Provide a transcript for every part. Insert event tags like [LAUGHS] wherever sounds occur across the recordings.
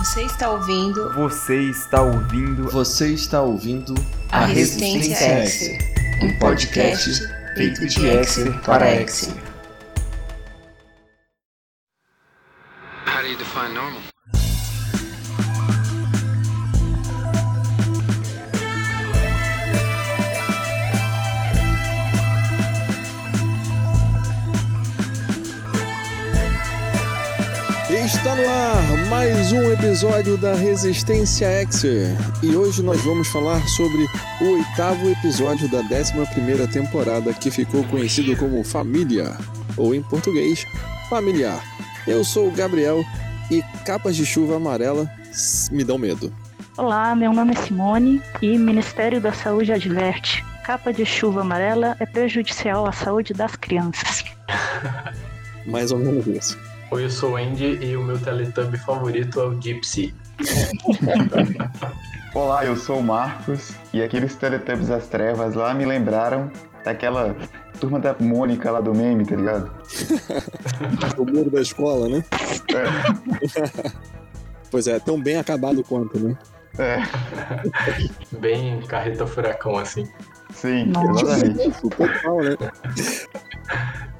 Você está ouvindo. Você está ouvindo. Você está ouvindo A Resistência Exer, um podcast feito de Exer para Exer. Episódio da Resistência Exer e hoje nós vamos falar sobre o oitavo episódio da 11 temporada que ficou conhecido como Família, ou em português, Familiar. Eu sou o Gabriel e capas de chuva amarela me dão medo. Olá, meu nome é Simone e Ministério da Saúde adverte: capa de chuva amarela é prejudicial à saúde das crianças. [LAUGHS] Mais ou menos isso. Oi, eu sou o Andy e o meu Teletubby favorito é o Gypsy. [LAUGHS] Olá, eu sou o Marcos e aqueles Teletubbies das Trevas lá me lembraram daquela turma da Mônica lá do meme, tá ligado? [LAUGHS] o muro da escola, né? É, [LAUGHS] Pois é, tão bem acabado quanto, né? é, Bem carreta furacão, assim. Sim, Nossa. exatamente. [LAUGHS] Total, né?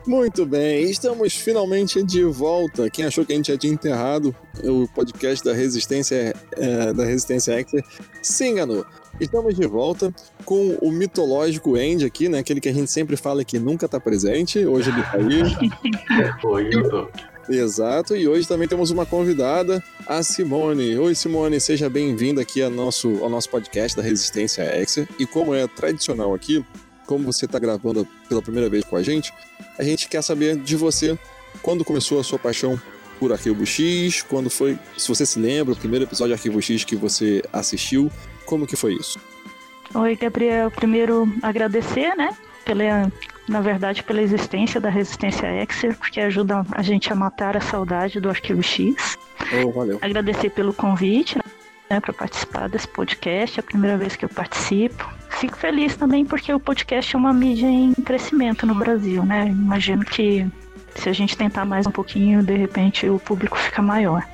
Muito bem, estamos finalmente de volta. Quem achou que a gente já tinha enterrado o podcast da Resistência é, da Resistência Exer se enganou. Estamos de volta com o mitológico Andy aqui, né? Aquele que a gente sempre fala que nunca tá presente. Hoje ele tá aí. [LAUGHS] Oi, eu tô. Exato, e hoje também temos uma convidada, a Simone. Oi, Simone, seja bem-vinda aqui ao nosso, ao nosso podcast da Resistência Exer. E como é tradicional aqui, como você está gravando pela primeira vez com a gente, a gente quer saber de você quando começou a sua paixão por Arquivo X, quando foi, se você se lembra, o primeiro episódio de Arquivo X que você assistiu, como que foi isso? Oi, Gabriel. Primeiro, agradecer, né? Pela, na verdade, pela existência da Resistência Exer, porque ajuda a gente a matar a saudade do Arquivo X. Oh, valeu. Agradecer pelo convite, né, para participar desse podcast, é a primeira vez que eu participo. Fico feliz também porque o podcast é uma mídia em crescimento no Brasil, né? Imagino que se a gente tentar mais um pouquinho, de repente o público fica maior.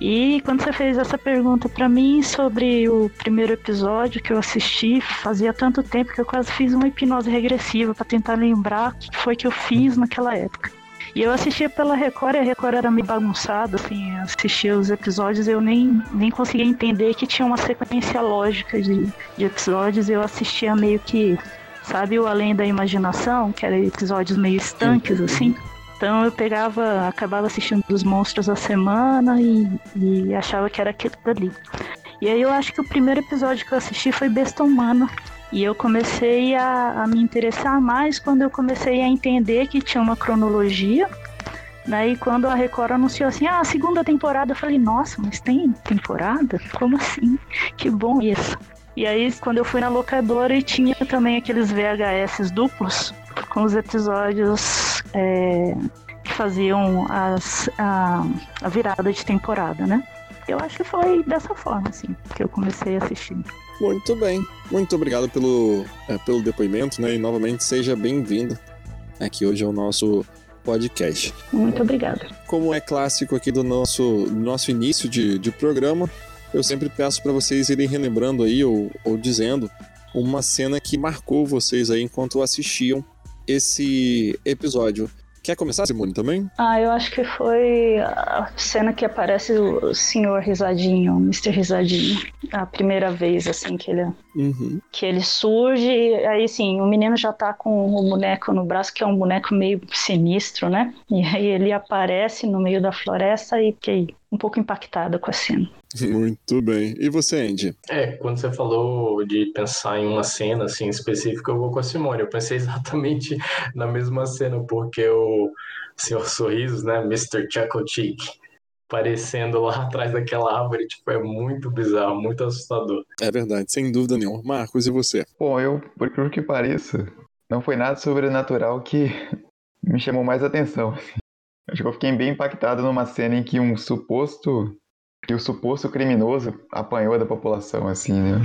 E quando você fez essa pergunta pra mim sobre o primeiro episódio que eu assisti, fazia tanto tempo que eu quase fiz uma hipnose regressiva pra tentar lembrar o que foi que eu fiz naquela época. E eu assistia pela Record e a Record era meio bagunçada, assim, assistia os episódios e eu nem, nem conseguia entender que tinha uma sequência lógica de, de episódios, eu assistia meio que, sabe, o Além da Imaginação, que era episódios meio estanques, assim. Então eu pegava, acabava assistindo os monstros a semana e, e achava que era aquilo dali. E aí eu acho que o primeiro episódio que eu assisti foi Besta Humana. E eu comecei a, a me interessar mais quando eu comecei a entender que tinha uma cronologia. Né? E quando a Record anunciou assim, ah, a segunda temporada, eu falei, nossa, mas tem temporada? Como assim? Que bom isso. E aí, quando eu fui na locadora e tinha também aqueles VHS duplos com os episódios é, que faziam as, a, a virada de temporada, né? Eu acho que foi dessa forma, assim, que eu comecei a assistir. Muito bem. Muito obrigado pelo, é, pelo depoimento, né? E novamente seja bem-vindo aqui hoje ao nosso podcast. Muito obrigada. Como é clássico aqui do nosso, do nosso início de, de programa, eu sempre peço para vocês irem relembrando aí ou, ou dizendo uma cena que marcou vocês aí enquanto assistiam esse episódio. Quer começar, Simone, também? Ah, eu acho que foi a cena que aparece o senhor Risadinho, o Mr. Risadinho. A primeira vez, assim, que ele, Uhum. que ele surge. e Aí, assim, o menino já tá com o boneco no braço, que é um boneco meio sinistro, né? E aí ele aparece no meio da floresta e fiquei um pouco impactada com a cena. Muito bem. E você, Andy? É, quando você falou de pensar em uma cena assim específica, eu vou com a Simone. Eu pensei [LAUGHS] exatamente na mesma cena, porque o Senhor Sorrisos, né, Mr. Chuckle Cheek, aparecendo lá [LAUGHS] atrás daquela árvore, tipo, é muito bizarro, muito assustador. É verdade, sem dúvida nenhuma. Marcos, e você? Bom, eu, por incrível que pareça, não foi nada sobrenatural que me chamou mais atenção. [LAUGHS] Acho que eu fiquei bem impactado numa cena em que um suposto. Que o suposto criminoso apanhou da população, assim, né?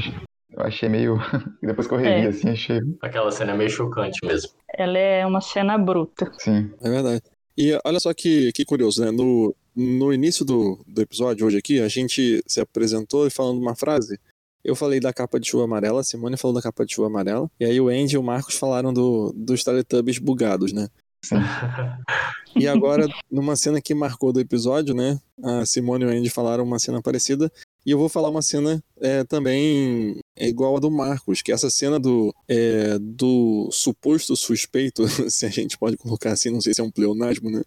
Eu achei- meio. [LAUGHS] Depois que eu revi, É. assim, achei. Aquela cena é meio chocante mesmo. Ela é uma cena bruta. Sim. É verdade. E olha só que, que curioso, né? No, no início do, do episódio, hoje aqui, a gente se apresentou e falando uma frase. Eu falei da capa de chuva amarela, a Simone falou da capa de chuva amarela, e aí o Andy e o Marcos falaram do, dos Teletubbies bugados, né? [LAUGHS] E agora, numa cena que marcou do episódio, né? A Simone e o Andy falaram uma cena parecida. E eu vou falar uma cena é, também igual a do Marcos, que é essa cena do, é, do suposto suspeito, [LAUGHS] se a gente pode colocar assim, não sei se é um pleonasmo, né?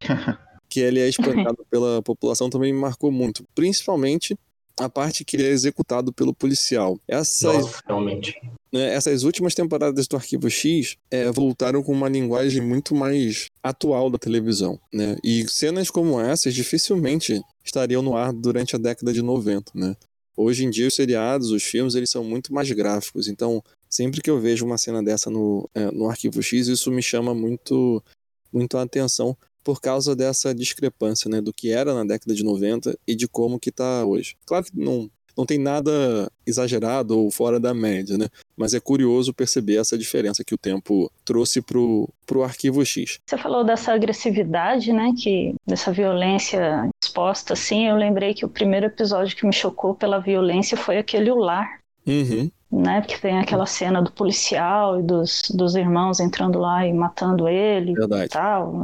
[LAUGHS] que ele é espancado pela população também me marcou muito. Principalmente a parte que ele é executado pelo policial. Essas, Nossa, realmente. Né, essas últimas temporadas do Arquivo X é, voltaram com uma linguagem muito mais atual da televisão. Né? E cenas como essas dificilmente estariam no ar durante a década de 90. Né? Hoje em dia, os seriados, os filmes, eles são muito mais gráficos. Então, sempre que eu vejo uma cena dessa no, é, no Arquivo X, isso me chama muito, muito a atenção por causa dessa discrepância, né, do que era na década de 90 e de como que tá hoje. Claro que não, não tem nada exagerado ou fora da média, né, mas é curioso perceber essa diferença que o tempo trouxe pro, pro Arquivo X. Você falou dessa agressividade, né, que dessa violência exposta, assim, eu lembrei que o primeiro episódio que me chocou pela violência foi aquele O Lar, Uhum, né, porque tem aquela cena do policial e dos, dos irmãos entrando lá e matando ele e verdade. tal.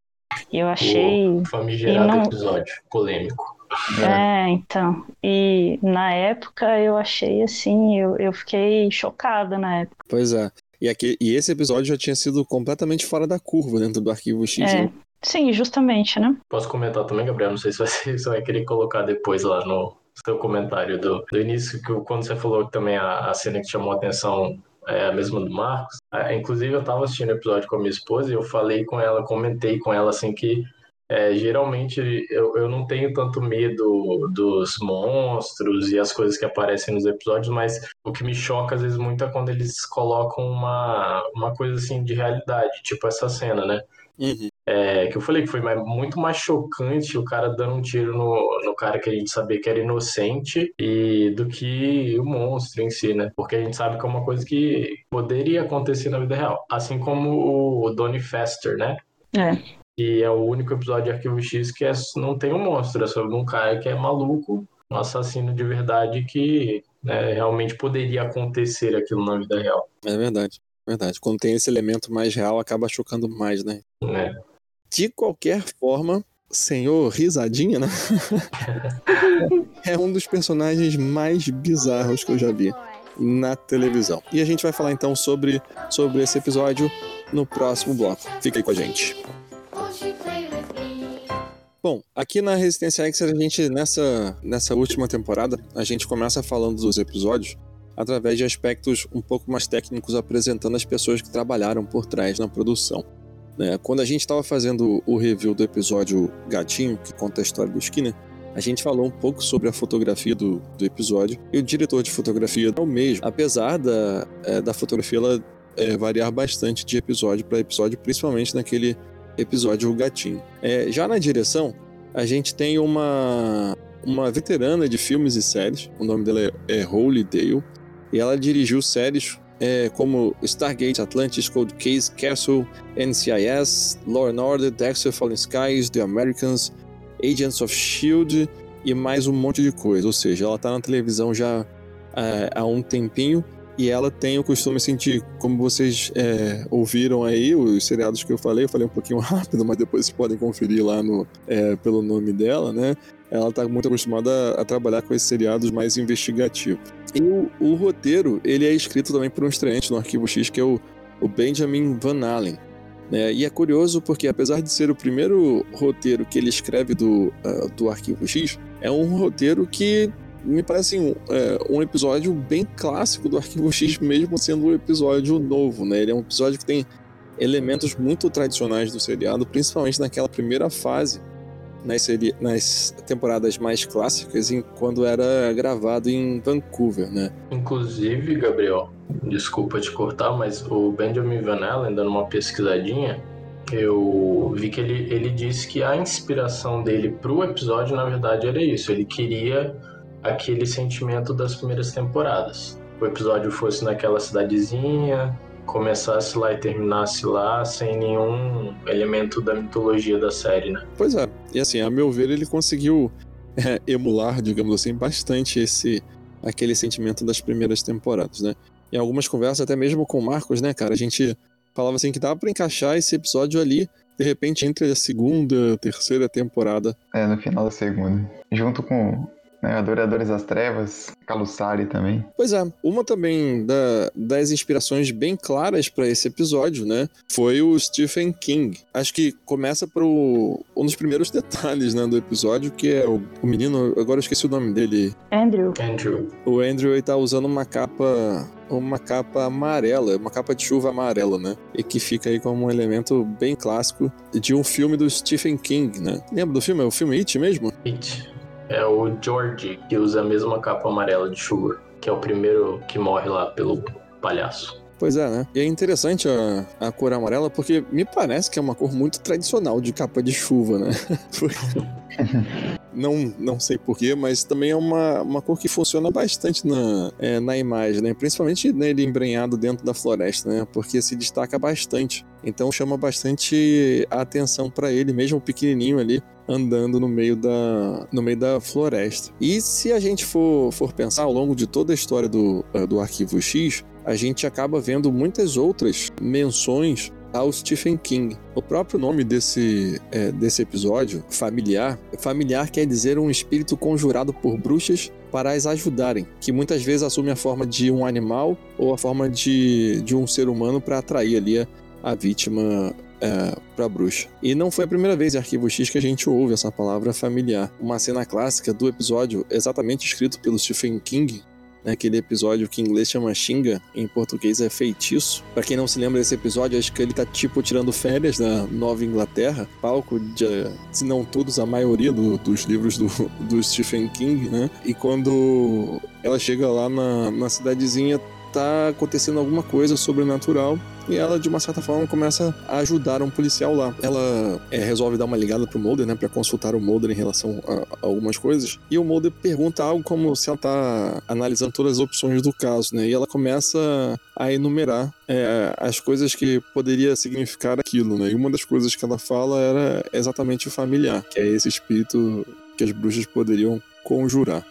E eu achei O famigerado e não- episódio polêmico. É, então. E na época eu achei assim, eu, eu fiquei chocada na época. Pois é. E, aqui, e esse episódio já tinha sido completamente fora da curva dentro do Arquivo X. É. né? Sim, justamente, né? Posso comentar também, Gabriel? Não sei se você, [LAUGHS] vai querer colocar depois lá no seu comentário do, do início, que quando você falou que também a, a cena que chamou a atenção é a mesma do Marcos. É, inclusive, eu tava assistindo o episódio com a minha esposa e eu falei com ela, comentei com ela assim que é, geralmente eu, eu não tenho tanto medo dos monstros e as coisas que aparecem nos episódios, mas o que me choca às vezes muito é quando eles colocam uma, uma coisa assim de realidade, tipo essa cena, né? Uhum. É, que eu falei que foi mais- muito mais chocante o cara dando um tiro no, no cara que a gente sabia que era inocente e do que o monstro em si, né? Porque a gente sabe que é uma coisa que poderia acontecer na vida real. Assim como o Donnie Fester, né? É. Que é o único episódio de Arquivo X que é- não tem um monstro, é sobre um cara que é maluco, um assassino de verdade que né, realmente poderia acontecer aquilo na vida real. É verdade. Verdade. Quando tem esse elemento mais real, acaba chocando mais, né? Né? De qualquer forma, senhor Risadinha, né? [LAUGHS] é um dos personagens mais bizarros que eu já vi na televisão. E a gente vai falar então sobre, sobre esse episódio no próximo bloco. Fica aí com a gente. Bom, aqui na Resistência X, a gente, nessa, nessa última temporada, a gente começa falando dos episódios através de aspectos um pouco mais técnicos, apresentando as pessoas que trabalharam por trás na produção. né? Quando a gente estava fazendo o review do episódio Gatinho, que conta a história do Skinner, a gente falou um pouco sobre a fotografia do, do episódio e o diretor de fotografia é o mesmo, apesar da, é, da fotografia ela, é, variar bastante de episódio para episódio, principalmente naquele episódio O Gatinho. É, já na direção, a gente tem uma, uma veterana de filmes e séries, o nome dela é, é Holy Dale, e ela dirigiu séries é, como Stargate Atlantis, Cold Case, Castle, NCIS, Law and Order, Dexter, Fallen Skies, The Americans, Agents of S.H.I.E.L.D. e mais um monte de coisa. Ou seja, ela tá na televisão já é, há um tempinho e ela tem o costume, assim, de, como vocês é, ouviram aí, os seriados que eu falei, eu falei um pouquinho [LAUGHS] rápido, mas depois vocês podem conferir lá no, é, pelo nome dela, né? Ela tá muito acostumada a, a trabalhar com esses seriados mais investigativos. E o, o roteiro, ele é escrito também por um estreante no Arquivo X, que é o, o Benjamin Van Allen. Né? E é curioso porque, apesar de ser o primeiro roteiro que ele escreve do, uh, do Arquivo X, é um roteiro que me parece um, é, um episódio bem clássico do Arquivo X, [LAUGHS] mesmo sendo um episódio novo. Né? Ele é um episódio que tem elementos muito tradicionais do seriado, principalmente naquela primeira fase, nas, seri- nas temporadas mais clássicas, em, quando era gravado em Vancouver. Né? Inclusive, Gabriel, desculpa te cortar, mas o Benjamin Van dando uma pesquisadinha, eu vi que ele, ele disse que a inspiração dele pro episódio, na verdade, era isso. Ele queria aquele sentimento das primeiras temporadas. O episódio fosse naquela cidadezinha, começasse lá e terminasse lá sem nenhum elemento da mitologia da série, né? Pois é. E assim, a meu ver, ele conseguiu é, emular, digamos assim, bastante esse aquele sentimento das primeiras temporadas, né? Em algumas conversas, até mesmo com o Marcos, né, cara, a gente falava assim que dava para encaixar esse episódio ali, de repente, entre a segunda, terceira temporada. É, no final da segunda. Junto com né, Adoradores das Trevas, Calussari também. Pois é, uma também da, das inspirações bem claras para esse episódio, né, foi o Stephen King. Acho que começa pro um dos primeiros detalhes, né, do episódio, que é o, o menino, agora eu esqueci o nome dele. Andrew. Andrew. O Andrew ele tá usando uma capa uma capa amarela, uma capa de chuva amarela, né? E que fica aí como um elemento bem clássico de um filme do Stephen King, né? Lembra do filme? É o filme It mesmo? It. É o George que usa a mesma capa amarela de chuva, que é o primeiro que morre lá pelo palhaço. Pois é, né? E é interessante a, a cor amarela porque me parece que é uma cor muito tradicional de capa de chuva, né? [LAUGHS] não, não sei porquê, mas também é uma, uma cor que funciona bastante na, é, na imagem, né? Principalmente nele embrenhado dentro da floresta, né? Porque se destaca bastante. Então chama bastante a atenção para ele, mesmo pequenininho ali, andando no meio da, no meio da floresta. E se a gente for, for pensar ao longo de toda a história do, eh, do Arquivo X, a gente acaba vendo muitas outras menções ao Stephen King. O próprio nome desse, é, desse episódio, familiar, familiar quer dizer um espírito conjurado por bruxas para as ajudarem, que muitas vezes assume a forma de um animal ou a forma de, de um ser humano para atrair ali a, a vítima é, para bruxa. E não foi a primeira vez em Arquivo X que a gente ouve essa palavra familiar. Uma cena clássica do episódio, exatamente escrito pelo Stephen King, né, aquele episódio que em inglês chama Xinga, em português é feitiço. Para quem não se lembra desse episódio, acho que ele tá tipo tirando férias na Nova Inglaterra, palco de, se não todos, a maioria do, dos livros do, do Stephen King, né? E quando ela chega lá na, na cidadezinha, tá acontecendo alguma coisa sobrenatural e ela, de uma certa forma, começa a ajudar um policial lá. Ela é, resolve dar uma ligada pro Mulder, né, para consultar o Mulder em relação a, a, algumas coisas. E o Mulder pergunta algo como se ela tá analisando todas as opções do caso, né, e ela começa a enumerar é, as coisas que poderia significar aquilo, né, e uma das coisas que ela fala era exatamente o familiar, que é esse espírito que as bruxas poderiam conjurar.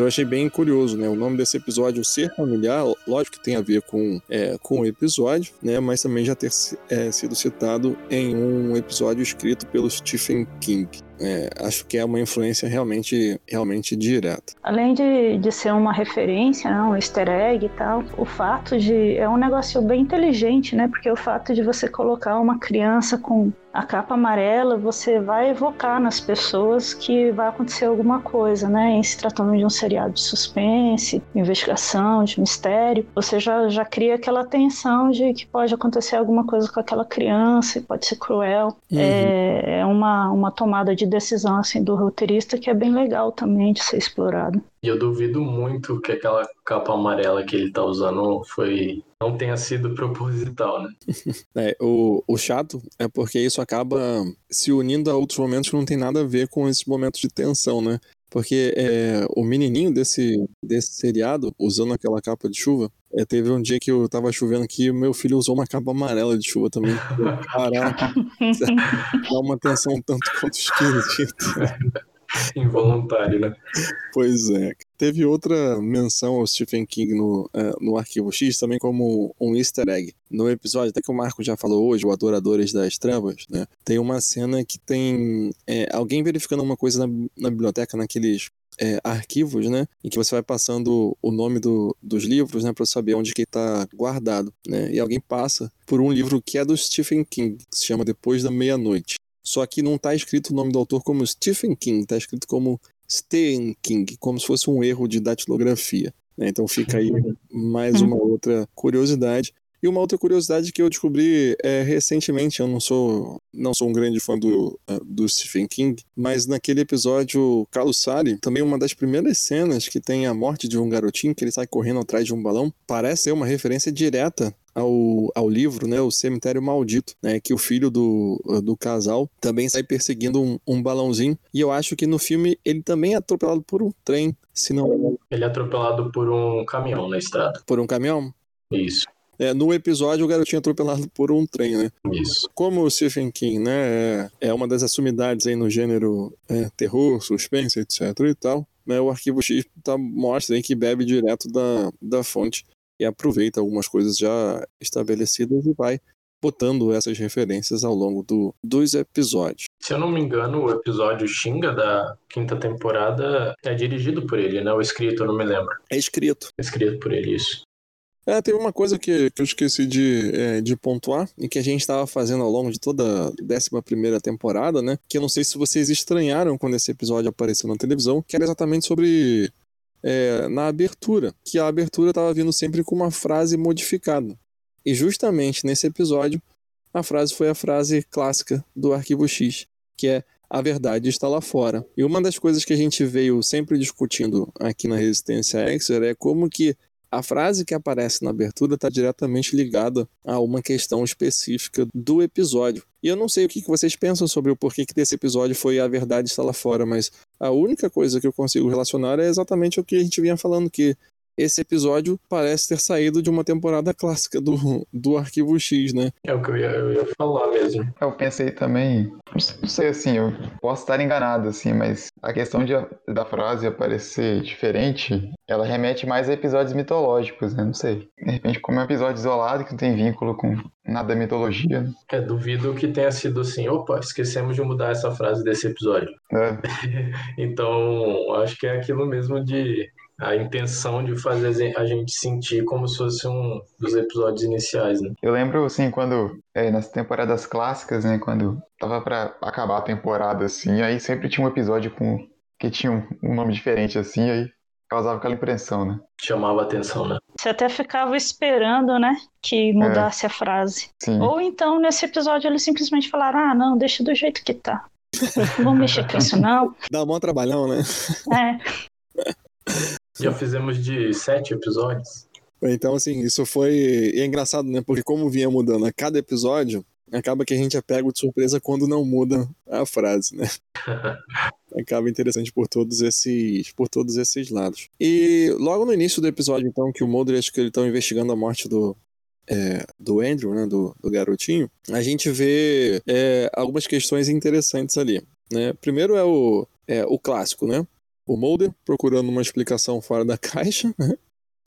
Então eu achei bem curioso, né? O nome desse episódio, Ser Familiar, lógico que tem a ver com, é, com o episódio, né? Mas também já ter é, sido citado em um episódio escrito pelo Stephen King. É, acho que é uma influência realmente, realmente direta. Além de, de ser uma referência, né, um easter egg e tal, o fato de. É um negócio bem inteligente, né? Porque o fato de você colocar uma criança com a capa amarela, você vai evocar nas pessoas que vai acontecer alguma coisa, né? Em se tratando de um seriado de suspense, de investigação, de mistério, você já, já cria aquela tensão de que pode acontecer alguma coisa com aquela criança, pode ser cruel. Uhum. É, é uma, uma tomada de decisão assim do roteirista que é bem legal também de ser explorado. E eu duvido muito que aquela capa amarela que ele tá usando foi não tenha sido [LAUGHS] proposital, né? [LAUGHS] é, o, o chato é porque isso acaba se unindo a outros momentos que não tem nada a ver com esses momentos de tensão, né? Porque é, o menininho desse, desse seriado, usando aquela capa de chuva, é, teve um dia que eu tava chovendo aqui e meu filho usou uma capa amarela de chuva também. [LAUGHS] Caraca, [LAUGHS] dá uma tensão tanto quanto esquisita. [LAUGHS] [LAUGHS] Involuntário, né? Pois é. Teve outra menção ao Stephen King no, uh, no Arquivo X, também como um easter egg. No episódio, até que o Marco já falou hoje, o Adoradores das Trevas, né? Tem uma cena que tem é, alguém verificando uma coisa na, na biblioteca, naqueles é, arquivos, né? Em que você vai passando o nome do, dos livros, né? Para saber onde que está guardado, né? E alguém passa por um livro que é do Stephen King, que se chama Depois da Meia-Noite. Só que não está escrito o nome do autor como Stephen King, está escrito como Stephen King, como se fosse um erro de datilografia. Né? Então fica aí [LAUGHS] mais uma outra curiosidade. E uma outra curiosidade que eu descobri é, recentemente, eu não sou, não sou um grande fã do, uh, do Stephen King, mas naquele episódio Calussari, também uma das primeiras cenas que tem a morte de um garotinho, que ele sai correndo atrás de um balão, parece ser uma referência direta ao, ao livro, né, o Cemitério Maldito, né, que o filho do, do casal também sai perseguindo um, um balãozinho. E eu acho que no filme ele também é atropelado por um trem, se não... Ele é atropelado por um caminhão na estrada. Por um caminhão? Isso. É, no episódio, o garotinho é atropelado por um trem, né? Isso. Como o Stephen King, né, é, é uma das assumidades aí no gênero é, terror, suspense, etc e tal, né, o Arquivo X tá, mostra aí que bebe direto da, da fonte e aproveita algumas coisas já estabelecidas e vai botando essas referências ao longo do, dos episódios. Se eu não me engano, o episódio Xinga da quinta temporada é dirigido por ele, né? O escrito, eu não me lembro. É escrito. Escrito por ele, isso. É, teve uma coisa que, que eu esqueci de, é, de pontuar e que a gente estava fazendo ao longo de toda a 11 temporada, né? Que eu não sei se vocês estranharam quando esse episódio apareceu na televisão, que era exatamente sobre. É, na abertura, que a abertura estava vindo sempre com uma frase modificada. E justamente nesse episódio, a frase foi a frase clássica do Arquivo X, que é a verdade está lá fora. E uma das coisas que a gente veio sempre discutindo aqui na Resistência Exer é como que a frase que aparece na abertura está diretamente ligada a uma questão específica do episódio. E eu não sei o que vocês pensam sobre o porquê que desse episódio foi a verdade está lá fora, mas a única coisa que eu consigo relacionar é exatamente o que a gente vinha falando, que esse episódio parece ter saído de uma temporada clássica do, do Arquivo X, né? É o que eu ia, eu ia falar mesmo. Eu pensei também, não sei assim, eu posso estar enganado assim, mas a questão de, da frase aparecer diferente, ela remete mais a episódios mitológicos, né? Não sei. De repente, como é um episódio isolado que não tem vínculo com nada da mitologia. Né? É, duvido que tenha sido assim, opa, esquecemos de mudar essa frase desse episódio. É. [LAUGHS] então, acho que é aquilo mesmo de a intenção de fazer a gente sentir como se fosse um dos episódios iniciais, né? Eu lembro, assim, quando, é, nas temporadas clássicas, né, quando tava para acabar a temporada, assim, aí sempre tinha um episódio com que tinha um, um nome diferente, assim, aí causava aquela impressão, né? Chamava atenção, né? Você até ficava esperando, né, que mudasse é. a frase. Sim. Ou então, nesse episódio, eles simplesmente falaram, ah, não, deixa do jeito que tá. Não vamos mexer com isso, não. [LAUGHS] Dá um trabalhão, né? É. [LAUGHS] Já fizemos de sete episódios. Então, assim, isso foi. E é engraçado, né? Porque como vinha mudando a cada episódio, acaba que a gente é pego de surpresa quando não muda a frase, né? [LAUGHS] acaba interessante por todos esses por todos esses lados. E logo no início do episódio, então, que o Mulder acho que eles estão investigando a morte do é, do Andrew, né, do, do garotinho, a gente vê é, algumas questões interessantes ali. Né? Primeiro é o, é, o clássico, né? O Mulder procurando uma explicação fora da caixa, [LAUGHS]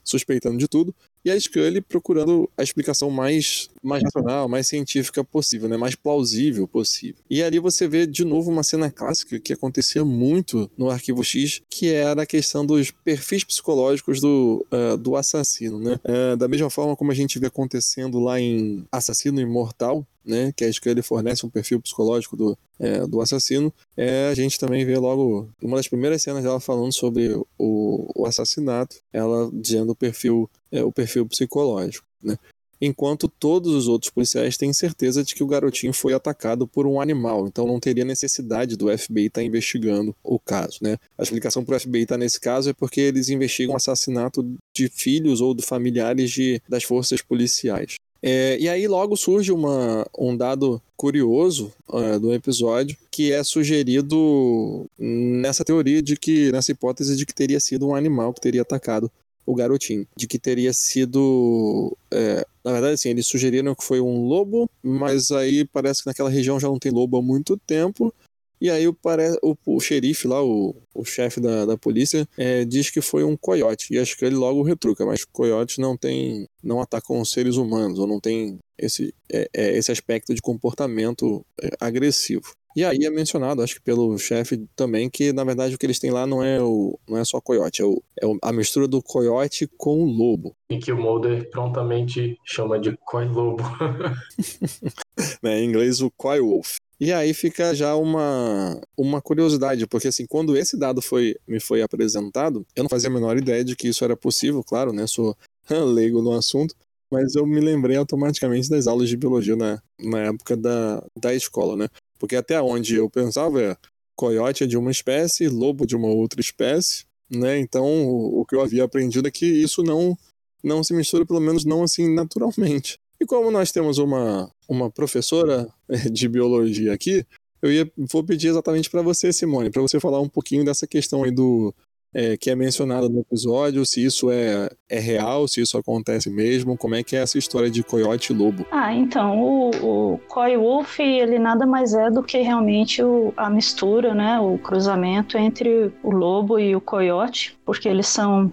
suspeitando de tudo, e a Scully procurando a explicação mais, mais racional, mais científica possível, né? mais plausível possível. E ali você vê de novo uma cena clássica que acontecia muito no Arquivo X, que era a questão dos perfis psicológicos do, uh, do assassino. Né? Uh, da mesma forma como a gente vê acontecendo lá em Assassino Imortal, né, que a Scully fornece um perfil psicológico do, é, do assassino, é, a gente também vê logo uma das primeiras cenas dela falando sobre o, o assassinato, ela dizendo o perfil, é, o perfil psicológico. Né? Enquanto todos os outros policiais têm certeza de que o garotinho foi atacado por um animal, então não teria necessidade do FBI estar tá investigando o caso. Né? A explicação para o FBI estar tá nesse caso é porque eles investigam o assassinato de filhos ou de familiares de, das forças policiais. É, e aí logo surge uma, um dado curioso uh, do episódio que é sugerido nessa teoria de que, nessa hipótese de que teria sido um animal que teria atacado o garotinho, de que teria sido. É, na verdade, assim, eles sugeriram que foi um lobo, mas aí parece que naquela região já não tem lobo há muito tempo. E aí o, o, o xerife lá, o, o chefe da, da polícia, é, diz que foi um coiote. E acho que ele logo retruca, mas coiotes não tem. não atacam seres humanos, ou não tem esse, é, é, esse aspecto de comportamento é, agressivo. E aí é mencionado, acho que pelo chefe também, que na verdade o que eles têm lá não é, o, não é só coiote, é, o, é a mistura do coiote com o lobo. E que o Mulder prontamente chama de coi-lobo. né, [LAUGHS] em inglês, o coi-wolf. E aí fica já uma, uma curiosidade, porque assim, quando esse dado foi, me foi apresentado, eu não fazia a menor ideia de que isso era possível, claro, né? Sou [LAUGHS] leigo no assunto, mas eu me lembrei automaticamente das aulas de biologia na, na época da, da escola, né? Porque até onde eu pensava é coiote é de uma espécie, lobo de uma outra espécie, né? Então o, o que eu havia aprendido é que isso não, não se mistura, pelo menos não assim naturalmente. E como nós temos uma, uma professora eh, de biologia aqui, eu ia, vou pedir exatamente para você, Simone, para você falar um pouquinho dessa questão aí do, é, que é mencionada no episódio, se isso é, é real, se isso acontece mesmo, como é que é essa história de coiote e lobo? Ah, então, o, o Coy Wolf, ele nada mais é do que realmente o, a mistura, né, o cruzamento entre o lobo e o coiote, porque eles são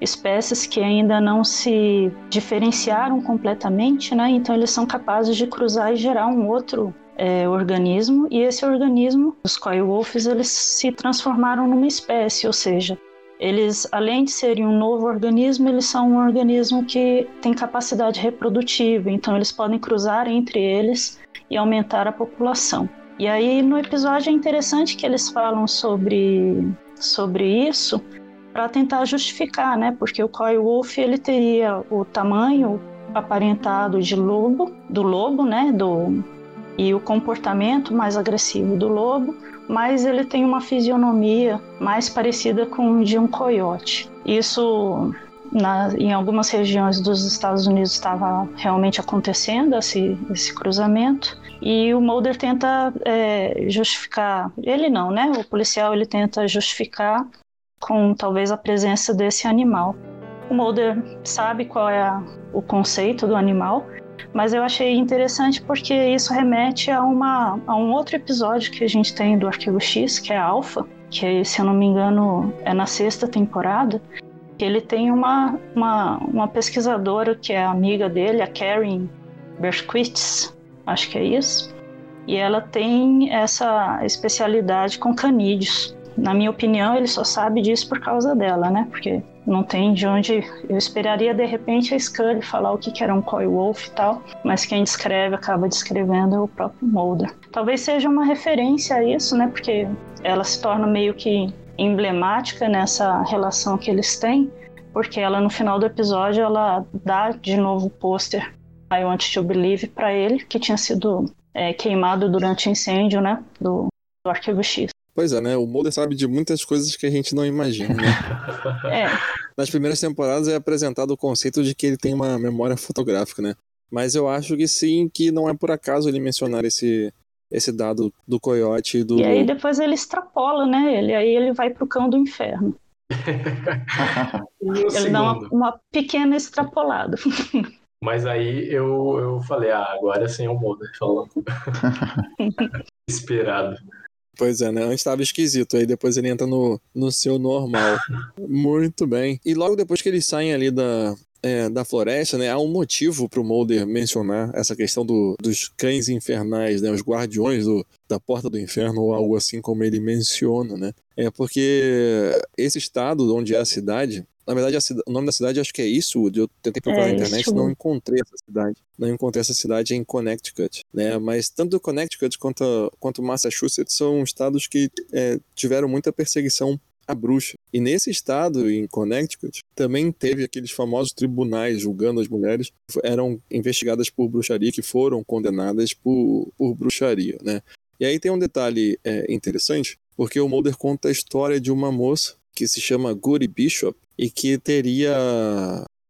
espécies que ainda não se diferenciaram completamente, né? Então eles são capazes de cruzar e gerar um outro é, organismo e esse organismo, os coilwolves, eles se transformaram numa espécie, ou seja, eles, além de serem um novo organismo, eles são um organismo que tem capacidade reprodutiva, então eles podem cruzar entre eles e aumentar a população. E aí no episódio é interessante que eles falam sobre, sobre isso para tentar justificar, né? Porque o coilwolf ele teria o tamanho aparentado de lobo, do lobo, né? Do e o comportamento mais agressivo do lobo, mas ele tem uma fisionomia mais parecida com de um coiote. Isso na, em algumas regiões dos Estados Unidos estava realmente acontecendo esse, esse cruzamento e o Mulder tenta é, justificar, ele não, né? O policial ele tenta justificar com talvez a presença desse animal. O Mulder sabe qual é a, o conceito do animal mas eu achei interessante porque isso remete a, uma, a um outro episódio que a gente tem do Arquivo X, que é Alpha, que se eu não me engano é na sexta temporada, ele tem uma, uma, uma pesquisadora que é amiga dele, a Karen Berkowitz, acho que é isso, e ela tem essa especialidade com canídeos. Na minha opinião, ele só sabe disso por causa dela, né? Porque não tem de onde. Eu esperaria de repente a Scully falar o que, era um Coy Wolf e tal, mas quem descreve, acaba descrevendo é o próprio Mulder. Talvez seja uma referência a isso, né? Porque ela se torna meio que emblemática nessa relação que eles têm, porque ela no final do episódio ela dá de novo o pôster I Want to Believe para ele, que tinha sido é, queimado durante o incêndio, né? Do, do Arquivo X. Pois é, né? O Mulder sabe de muitas coisas que a gente não imagina, né? [LAUGHS] é. Nas primeiras temporadas é apresentado o conceito de que ele tem uma memória fotográfica, né? Mas eu acho que sim, que não é por acaso ele mencionar esse, esse dado do coiote e do. E aí depois ele extrapola, né? Ele, aí ele vai pro cão do inferno. [LAUGHS] ele dá uma, uma, pequena extrapolada. [LAUGHS] Mas aí eu, eu falei, ah, agora sim é o Mulder falando. Esperado. Pois é, né? Antes estava esquisito, aí depois ele entra no, no seu normal. Muito bem. E logo depois que eles saem ali da, é, da floresta, né? Há um motivo para o Mulder mencionar essa questão do, dos cães infernais, né? Os guardiões do, da porta do inferno, ou algo assim como ele menciona, né? É porque esse estado onde é a cidade na verdade, cidade, o nome da cidade acho que é isso. Eu tentei procurar é, na internet e não encontrei essa cidade. Não encontrei essa cidade em Connecticut, né? Mas tanto Connecticut quanto, quanto Massachusetts são estados que é, tiveram muita perseguição à bruxa. E nesse estado, em Connecticut, também teve aqueles famosos tribunais julgando as mulheres que eram investigadas por bruxaria, que foram condenadas por, por bruxaria, né? E aí tem um detalhe é, interessante, porque o Mulder conta a história de uma moça que se chama Goody Bishop, e que teria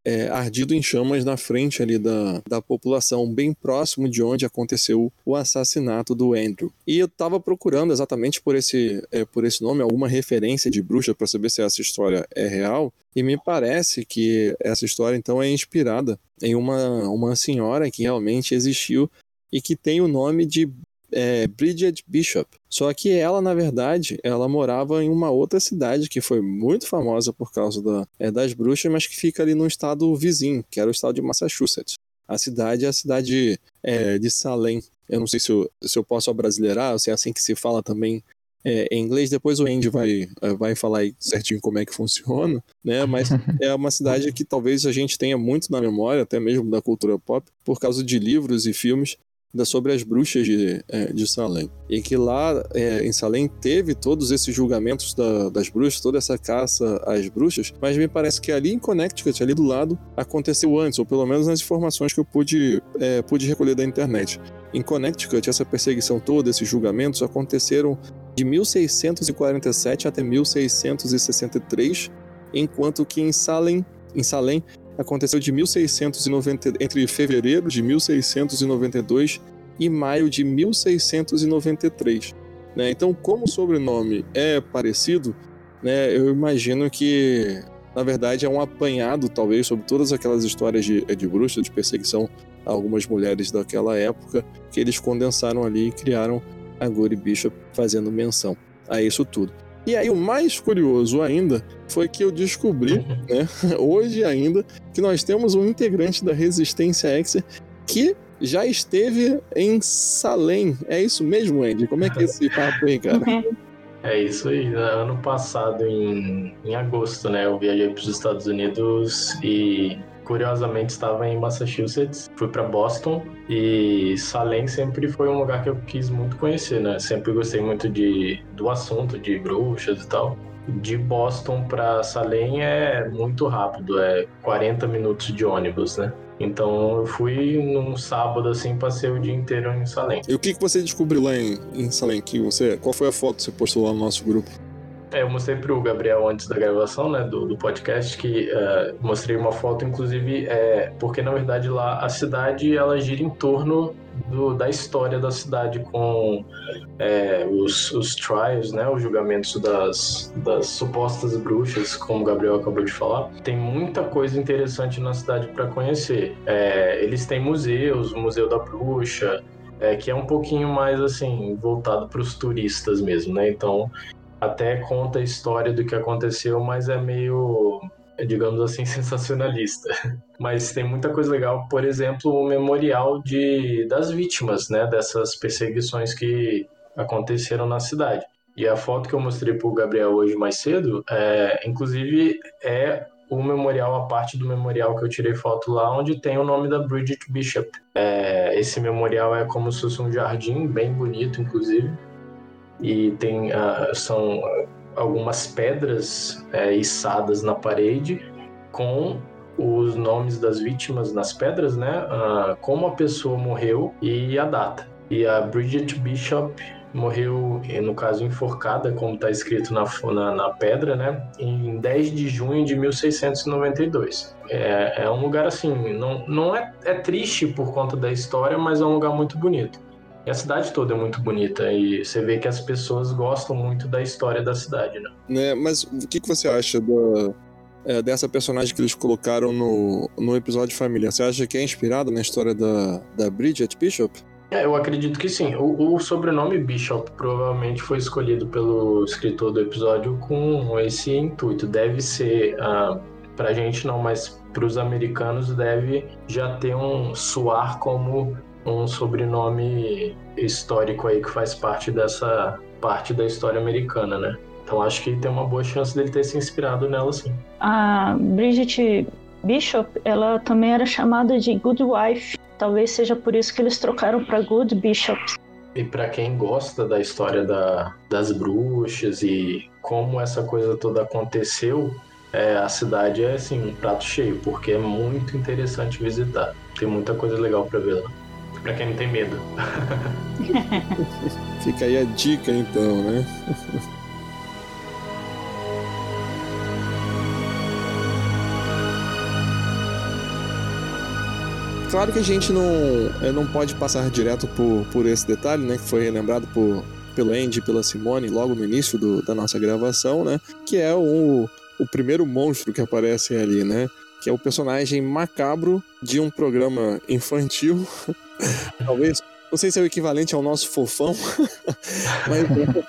é, ardido em chamas na frente ali da, da população, bem próximo de onde aconteceu o assassinato do Andrew. E eu estava procurando exatamente por esse, é, por esse nome alguma referência de bruxa para saber se essa história é real. E me parece que essa história então é inspirada em uma, uma senhora que realmente existiu e que tem o nome de é, Bridget Bishop. Só que ela, na verdade, ela morava em uma outra cidade que foi muito famosa por causa da, é, das bruxas, mas que fica ali num estado vizinho, que era o estado de Massachusetts. A cidade é a cidade é, de Salem. Eu não sei se eu, se eu posso abrasileirar, se é assim que se fala também é, em inglês. Depois o Andy vai, é, vai falar certinho como é que funciona, né? Mas é uma cidade que talvez a gente tenha muito na memória, até mesmo da cultura pop, por causa de livros e filmes sobre as bruxas de, é, de Salem. E que lá é, em Salem teve todos esses julgamentos da, das bruxas, toda essa caça às bruxas, mas me parece que ali em Connecticut, ali do lado, aconteceu antes, ou pelo menos nas informações que eu pude, é, pude recolher da internet. Em Connecticut, essa perseguição toda, esses julgamentos aconteceram de 1647 até 1663, enquanto que em Salem, em Salem aconteceu de 1690 entre fevereiro de 1692 e maio de 1693. Né? Então, como o sobrenome é parecido, né, eu imagino que, na verdade, é um apanhado, talvez, sobre todas aquelas histórias de, de bruxas, de perseguição a algumas mulheres daquela época, que eles condensaram ali e criaram a Gory Bishop fazendo menção a isso tudo. E aí, o mais curioso ainda foi que eu descobri, né, [LAUGHS] hoje ainda, que nós temos um integrante da Resistência X que já esteve em Salem. É isso mesmo, Andy? Como é que é esse [LAUGHS] papo aí, cara? É isso aí. Ano passado, em, em agosto, né, eu viajei para os Estados Unidos e curiosamente estava em Massachusetts, fui para Boston e Salem sempre foi um lugar que eu quis muito conhecer, né? Sempre gostei muito de do assunto de bruxas e tal. De Boston para Salem é muito rápido, é 40 minutos de ônibus, né? Então eu fui num sábado assim, passei o dia inteiro em Salem. E o que, que você descobriu lá em, em Salem? Que você, qual foi a foto que você postou lá no nosso grupo? É, eu mostrei pro Gabriel antes da gravação, né, do, do podcast, que uh, mostrei uma foto, inclusive, é, porque na verdade lá a cidade ela gira em torno do, da história da cidade com é, os, os trials, né, os julgamentos das, das supostas bruxas, como o Gabriel acabou de falar. Tem muita coisa interessante na cidade para conhecer. É, eles têm museus, o Museu da Bruxa, é, que é um pouquinho mais assim voltado para os turistas mesmo, né? Então até conta a história do que aconteceu, mas é meio, digamos assim, [LAUGHS] sensacionalista. Mas tem muita coisa legal, por exemplo, o memorial de, das vítimas, né, dessas perseguições que aconteceram na cidade. E a foto que eu mostrei para o Gabriel hoje mais cedo, é, inclusive, é o memorial, a parte do memorial que eu tirei foto lá, onde tem o nome da Bridget Bishop. É, esse memorial é como se fosse um jardim, bem bonito, inclusive e tem uh, são algumas pedras é, içadas na parede com os nomes das vítimas nas pedras, né? Uh, como a pessoa morreu e a data. E a Bridget Bishop morreu, no caso, enforcada, como está escrito na, na, na, pedra, né? Em 10 de junho de 1692. É, é um lugar assim, não, não é, é triste por conta da história, mas é um lugar muito bonito. E a cidade toda é muito bonita e você vê que as pessoas gostam muito da história da cidade, né? né mas o que, que você acha da, é, dessa personagem que eles colocaram no, no episódio Família? Você acha que é inspirada na história da, da Bridget Bishop? É, eu acredito que sim. O, o, sobrenome Bishop provavelmente foi escolhido pelo escritor do episódio com esse intuito. Deve ser, uh, pra gente não, mas pros americanos deve já ter um suar como um sobrenome histórico aí que faz parte dessa parte da história americana, né? Então acho que tem uma boa chance dele ter se inspirado nela, sim. A Bridget Bishop, ela também era chamada de Good Wife. Talvez seja por isso que eles trocaram para Good Bishop. E para quem gosta da história da, das bruxas e como essa coisa toda aconteceu, é, a cidade é assim um prato cheio, porque é muito interessante visitar. Tem muita coisa legal para ver lá para quem não tem medo. [LAUGHS] [LAUGHS] Fica aí a dica então, né? [LAUGHS] Claro que a gente não, eh, não pode passar direto por, por esse detalhe, né? Que foi lembrado por, pelo Andy e pela Simone logo no início do, da nossa gravação, né? Que é o, o primeiro monstro que aparece ali, né? Que é o personagem macabro de um programa infantil [LAUGHS] Talvez, não sei se é o equivalente ao nosso fofão, [LAUGHS] mas é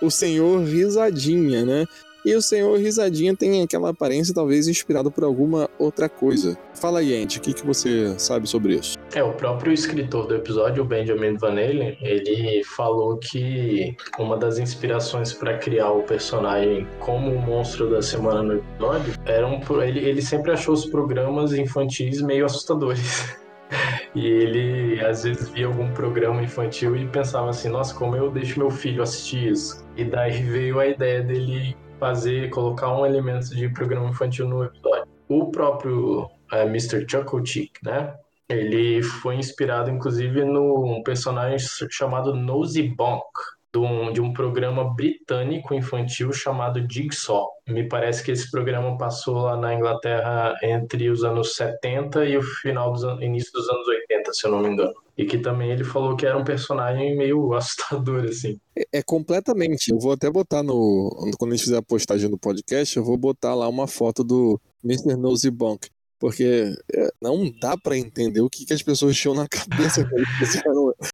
o senhor risadinha, né? E o senhor risadinha tem aquela aparência talvez inspirada por alguma outra coisa. Fala aí, Andy, o que, que você sabe sobre isso? É, o próprio escritor do episódio, o Benjamin Van Allen, ele falou que uma das inspirações para criar o personagem como o monstro da semana no episódio eram ele, ele sempre achou os programas infantis meio assustadores. [LAUGHS] [LAUGHS] E ele às vezes via algum programa infantil e pensava assim: nossa, como eu deixo meu filho assistir isso? E daí veio a ideia dele fazer, colocar um elemento de programa infantil no episódio. O próprio é, Mr. Chucklechick, né? Ele foi inspirado inclusive num personagem chamado Nosy Bonk, de um, de um programa britânico infantil chamado Jigsaw. Me parece que esse programa passou lá na Inglaterra entre os anos 70 e o final dos início dos anos 80, 50, se eu não me engano. E que também ele falou que era um personagem meio [LAUGHS] assustador, assim. É, é completamente. Eu vou até botar no. Quando a gente fizer a postagem do podcast, eu vou botar lá uma foto do Mr. Nosy Bunk. Porque é, não dá para entender o que, que as pessoas tinham na [LAUGHS] cabeça.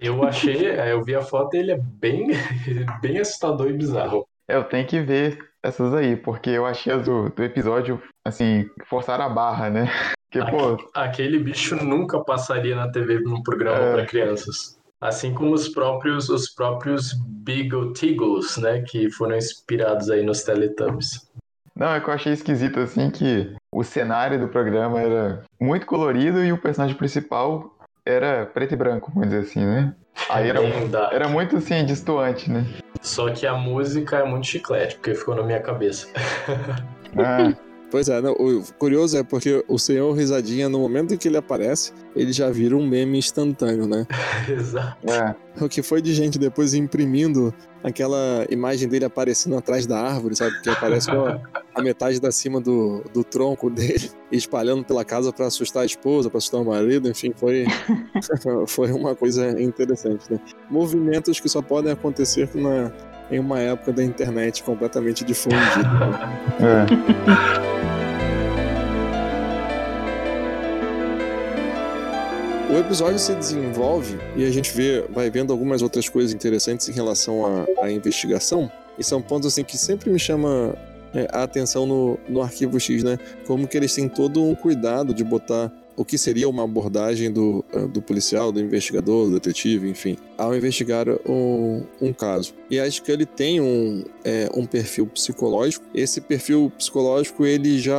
eu achei, é, eu vi a foto e ele é bem, [LAUGHS] bem assustador e bizarro. Eu tenho que ver essas aí, porque eu achei as do, do episódio, assim, forçar a barra, né? [LAUGHS] Porque, pô... Aquele bicho nunca passaria na TV num programa é... para crianças. Assim como os próprios, os próprios Beagle Teagles, né? Que foram inspirados aí nos Teletubbies. Não, é que eu achei esquisito, assim, que o cenário do programa era muito colorido e o personagem principal era preto e branco, vamos dizer assim, né? Aí era, era muito, assim, distoante, né? Só que a música é muito chiclete, porque ficou na minha cabeça. [LAUGHS] ah. Pois é, não, o curioso é porque o senhor Risadinha, no momento em que ele aparece, ele já vira um meme instantâneo, né? [LAUGHS] Exato. É. O que foi de gente depois imprimindo aquela imagem dele aparecendo atrás da árvore, sabe? Que aparece a, a metade da cima do, do tronco dele, [LAUGHS] espalhando pela casa para assustar a esposa, para assustar o marido, enfim, foi, [LAUGHS] foi uma coisa interessante, né? Movimentos que só podem acontecer na, em uma época da internet completamente difundida. É. O episódio se desenvolve e a gente vê, vai vendo algumas outras coisas interessantes em relação à, à investigação. E são pontos assim que sempre me chama é, a atenção no, no arquivo X, né? Como que eles têm todo um cuidado de botar o que seria uma abordagem do, é, do policial, do investigador, do detetive, enfim, ao investigar um, um caso. E acho que ele tem um, é, um perfil psicológico. Esse perfil psicológico ele já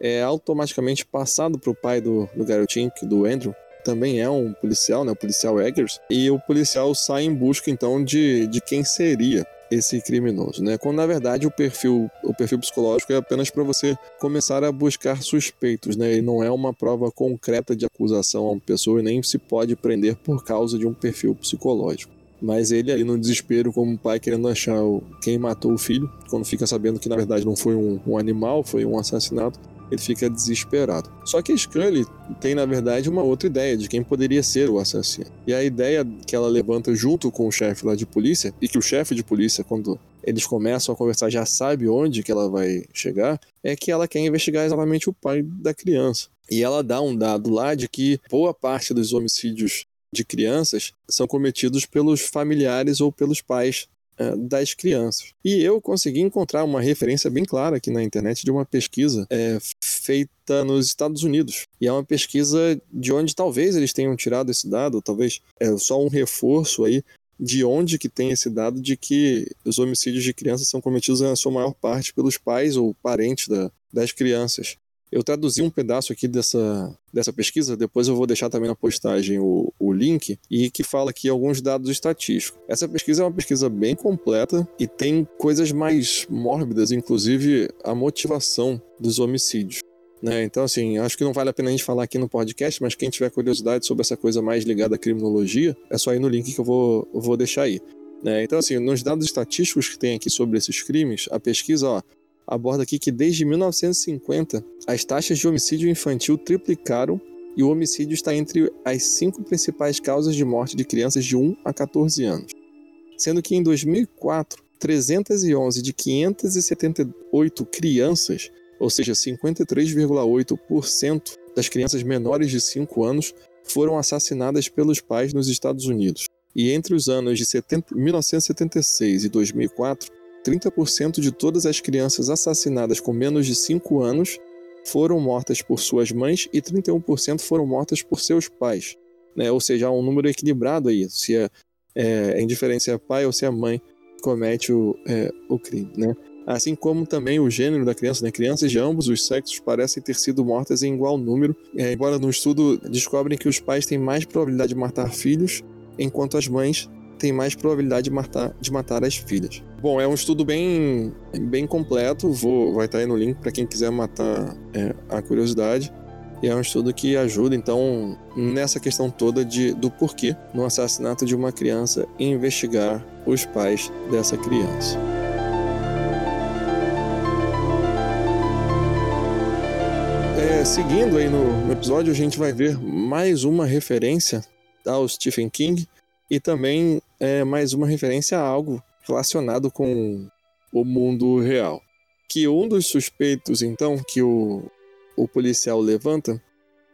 é automaticamente passado para o pai do, do garotinho, do Andrew, também é um policial, né, o policial Eggers, e o policial sai em busca então de, de quem seria esse criminoso, né? Quando na verdade o perfil, o perfil psicológico é apenas para você começar a buscar suspeitos, né? E não é uma prova concreta de acusação a uma pessoa e nem se pode prender por causa de um perfil psicológico. Mas ele ali no desespero, como pai querendo achar quem matou o filho, quando fica sabendo que na verdade não foi um, um animal, foi um assassinato, ele fica desesperado. Só que a Scully tem, na verdade, uma outra ideia de quem poderia ser o assassino. E a ideia que ela levanta junto com o chefe lá de polícia, e que o chefe de polícia, quando eles começam a conversar, já sabe onde que ela vai chegar, é que ela quer investigar exatamente o pai da criança. E ela dá um dado lá de que boa parte dos homicídios de crianças são cometidos pelos familiares ou pelos pais é, das crianças. E eu consegui encontrar uma referência bem clara aqui na internet de uma pesquisa é, feita nos Estados Unidos. E é uma pesquisa de onde talvez eles tenham tirado esse dado, talvez é só um reforço aí de onde que tem esse dado de que os homicídios de crianças são cometidos na sua maior parte pelos pais ou parentes da, das crianças. Eu traduzi um pedaço aqui dessa, dessa pesquisa, depois eu vou deixar também na postagem o, o link, e que fala aqui alguns dados estatísticos. Essa pesquisa é uma pesquisa bem completa e tem coisas mais mórbidas, inclusive a motivação dos homicídios. Né? Então, assim, acho que não vale a pena a gente falar aqui no podcast, mas quem tiver curiosidade sobre essa coisa mais ligada à criminologia, é só ir no link que eu vou, vou deixar aí. Né? Então, assim, nos dados estatísticos que tem aqui sobre esses crimes, a pesquisa, ó, aborda aqui que desde 1950 as taxas de homicídio infantil triplicaram e o homicídio está entre as cinco principais causas de morte de crianças de 1 a 14 anos. Sendo que em 2004, 311 de 578 crianças, ou seja, 53,8% das crianças menores de 5 anos, foram assassinadas pelos pais nos Estados Unidos. E entre os anos de 70, 1976 e 2004, 30% de todas as crianças assassinadas com menos de 5 anos foram mortas por suas mães e 31% foram mortas por seus pais. Né? Ou seja, há um número equilibrado aí, se é, é, indiferente se é pai ou se é mãe comete o, é, o crime. Né? Assim como também o gênero da criança. Né? Crianças de ambos os sexos parecem ter sido mortas em igual número, é, embora no estudo descobrem que os pais têm mais probabilidade de matar filhos, enquanto as mães têm mais probabilidade de matar, de matar as filhas. Bom, é um estudo bem, bem completo, vou, vai estar aí no link para quem quiser matar é, a curiosidade. E é um estudo que ajuda, então, nessa questão toda de, do porquê no assassinato de uma criança investigar os pais dessa criança. É, seguindo aí no, no episódio, a gente vai ver mais uma referência ao Stephen King e também é, mais uma referência a algo relacionado com o mundo real. Que um dos suspeitos, então, que o, o policial levanta,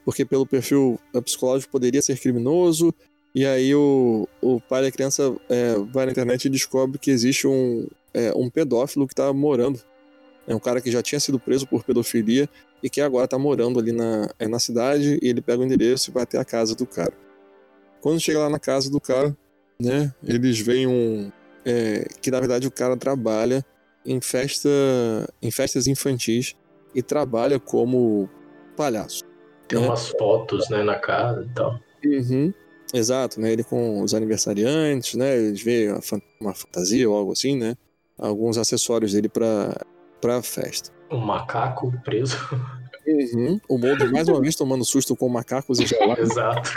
porque pelo perfil psicológico poderia ser criminoso, e aí o, o pai da criança é, vai na internet e descobre que existe um, é, um pedófilo que está morando. É um cara que já tinha sido preso por pedofilia e que agora está morando ali na, é, na cidade, e ele pega o endereço e vai até a casa do cara. Quando chega lá na casa do cara, né, eles veem um, é, que na verdade o cara trabalha em, festa, em festas infantis e trabalha como palhaço. Tem né? umas fotos né, na casa e tal. Uhum. Exato, né? Ele com os aniversariantes, né? Eles veem uma, fan- uma fantasia ou algo assim, né? Alguns acessórios dele pra, pra festa. Um macaco preso. [LAUGHS] Uhum. O Mulder mais uma vez tomando susto com macacos e [LAUGHS] gelados. Exato.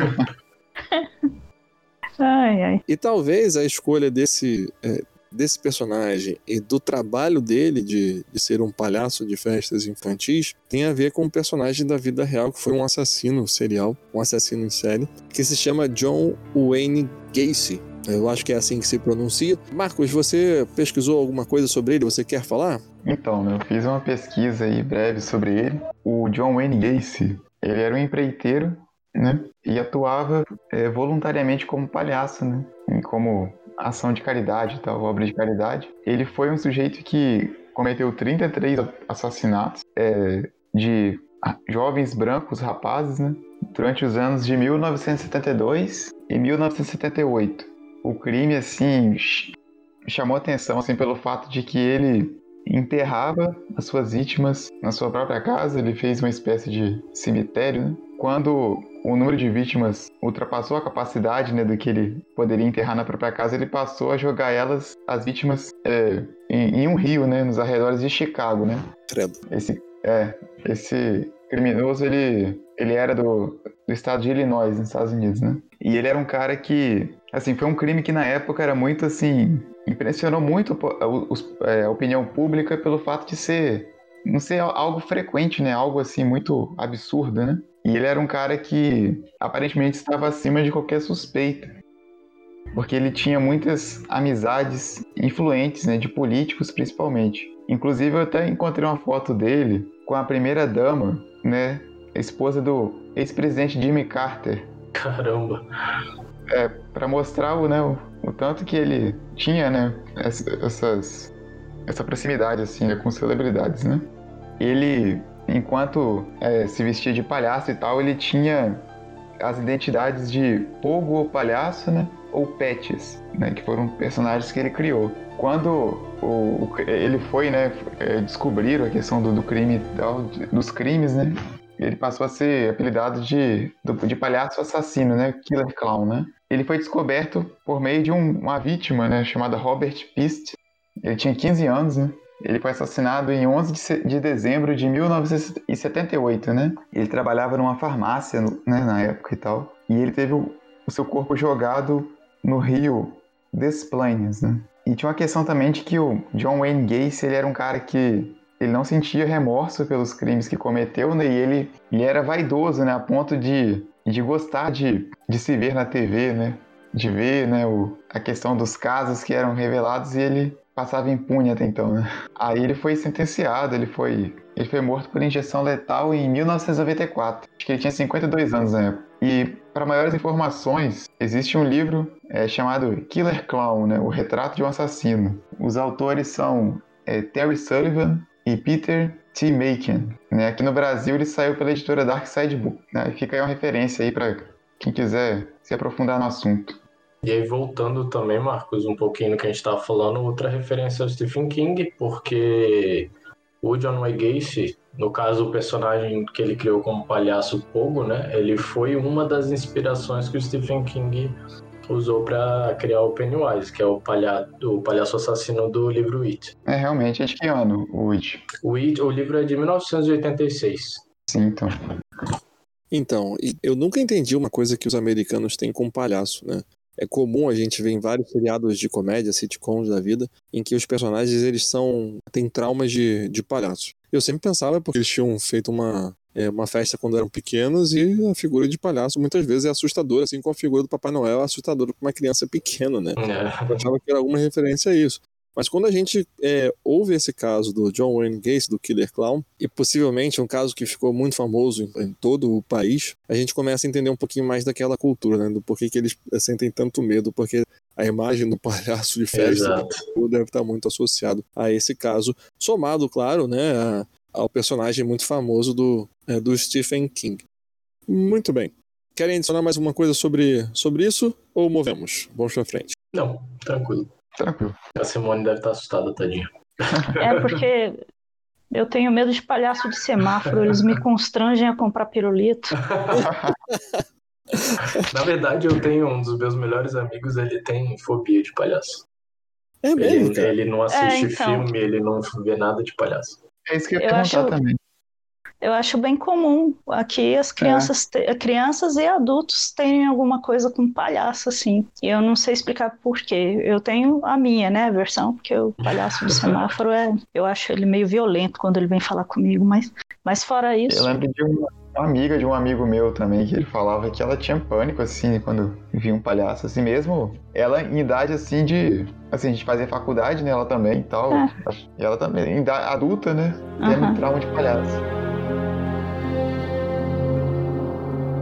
Ai, ai. E talvez a escolha desse, é, desse personagem e do trabalho dele de, de ser um palhaço de festas infantis tenha a ver com um personagem da vida real que foi um assassino serial, um assassino em série, que se chama John Wayne Gacy. Eu acho que é assim que se pronuncia. Marcos, você pesquisou alguma coisa sobre ele? Você quer falar? Então, eu fiz uma pesquisa aí breve sobre ele. O John Wayne Gacy, ele era um empreiteiro, né? E atuava é, voluntariamente como palhaço, né? E como ação de caridade tal, obra de caridade. Ele foi um sujeito que cometeu 33 assassinatos é, de ah, jovens brancos rapazes, né? Durante os anos de 1972 e 1978. O crime, assim, ch- chamou atenção, assim, pelo fato de que ele enterrava as suas vítimas na sua própria casa, ele fez uma espécie de cemitério, né? Quando o número de vítimas ultrapassou a capacidade né, do que ele poderia enterrar na própria casa, ele passou a jogar elas, as vítimas, é, em, em um rio, né, nos arredores de Chicago, né? Credo. Esse, é, esse criminoso, ele, ele era do, do estado de Illinois, nos Estados Unidos, né? E ele era um cara que, assim, foi um crime que na época era muito, assim, impressionou muito é, a opinião pública pelo fato de ser, não ser algo frequente, né? Algo, assim, muito absurdo, né? E ele era um cara que aparentemente estava acima de qualquer suspeita. Porque ele tinha muitas amizades influentes, né? De políticos, principalmente. Inclusive, eu até encontrei uma foto dele com a primeira dama, né? A esposa do ex-presidente Jimmy Carter, Caramba. para mostrar o, né, o, o tanto que ele tinha, né? essa- Essas, essa proximidade, assim, né, com celebridades, né? Ele, enquanto é, se vestia de palhaço e tal, ele tinha as identidades de Pogo ou Palhaço, né? Ou Pets, né? Que foram personagens que ele criou. Quando o, o- ele foi, né? é, Descobriram a questão do, do crime dos crimes, né? Ele passou a ser apelidado de, de palhaço assassino, né? Killer Clown, né? Ele foi descoberto por meio de um- uma vítima, né? Chamada Robert Pist. Ele tinha 15 anos, né? Ele foi assassinado em 11 de, dezembro de 1978, né? Ele trabalhava numa farmácia, né, na época e tal. E ele teve o, seu corpo jogado no rio Des Plaines, né? E tinha uma questão também de que o John Wayne Gacy, ele era um cara que ele não sentia remorso pelos crimes que cometeu, né? E ele, ele era vaidoso, né? A ponto de, de gostar de, de se ver na TV, né? De ver, né? O, a questão dos casos que eram revelados e ele passava impune até então, né? Aí ele foi sentenciado, ele foi, ele foi morto por injeção letal em 1994. Acho que ele tinha 52 anos na época. E para maiores informações, existe um livro é, chamado Killer Clown, né? O Retrato de um Assassino. Os autores são é, Terry Sullivan e Peter T. Macon. Né? Aqui no Brasil ele saiu pela editora Dark Side Book. Né? Fica aí uma referência aí para quem quiser se aprofundar no assunto. E aí, voltando também, Marcos, um pouquinho no que a gente estava falando, outra referência ao Stephen King, porque o John Wayne Gacy, no caso, o personagem que ele criou como palhaço Pogo, né? Ele foi uma das inspirações que o Stephen King usou para criar o Pennywise, que é o, palha o palhaço assassino do livro It. É realmente, é de que ano o It? O, It, o livro é de 1986. Sim, então. Então, eu nunca entendi uma coisa que os americanos têm com palhaço, né? É comum a gente ver em vários seriados de comédia, sitcoms da vida, em que os personagens eles são têm traumas de, de palhaço. Eu sempre pensava porque eles tinham feito uma é, uma festa quando eram pequenos e a figura de palhaço muitas vezes é assustadora, assim como a figura do Papai Noel é assustadora para uma criança pequena, né? É. Eu achava que era alguma referência a isso. Mas quando a gente é, ouve esse caso do John Wayne Gacy, do Killer Clown, e possivelmente um caso que ficou muito famoso em, em todo o país, a gente começa a entender um pouquinho mais daquela cultura, né? Do porquê que eles sentem tanto medo, porque a imagem do [LAUGHS] palhaço de festa deve estar muito associado a esse caso, somado, claro, né, a- ao personagem muito famoso do, é, do Stephen King. Muito bem. Querem adicionar mais alguma coisa sobre, sobre isso ou movemos? Vamos pra frente. Não, tranquilo. Tranquilo. A Simone deve estar assustada, tadinha. É porque eu tenho medo de palhaço de semáforo, eles me constrangem a comprar pirulito. [LAUGHS] Na verdade, eu tenho um dos meus melhores amigos, ele tem fobia de palhaço. É mesmo, Ele, ele não assiste É, então. filme, ele não vê nada de palhaço. É isso que eu ia Eu perguntar acho- também. Eu acho bem comum aqui as crianças, te- crianças e adultos terem alguma coisa com palhaço, assim. E eu não sei explicar por quê. Eu tenho a minha, né, versão, porque o palhaço do semáforo é. Eu acho ele meio violento quando ele vem falar comigo, mas, mas fora isso. Eu lembro de uma, amiga de um amigo meu também, que ele falava que ela tinha pânico, assim, quando via um palhaço, assim mesmo. Ela em idade, assim, de... Assim, a gente fazia faculdade, né, ela também e tal. É. E ela também, em idade adulta, né, tendo Aham. trauma de palhaço.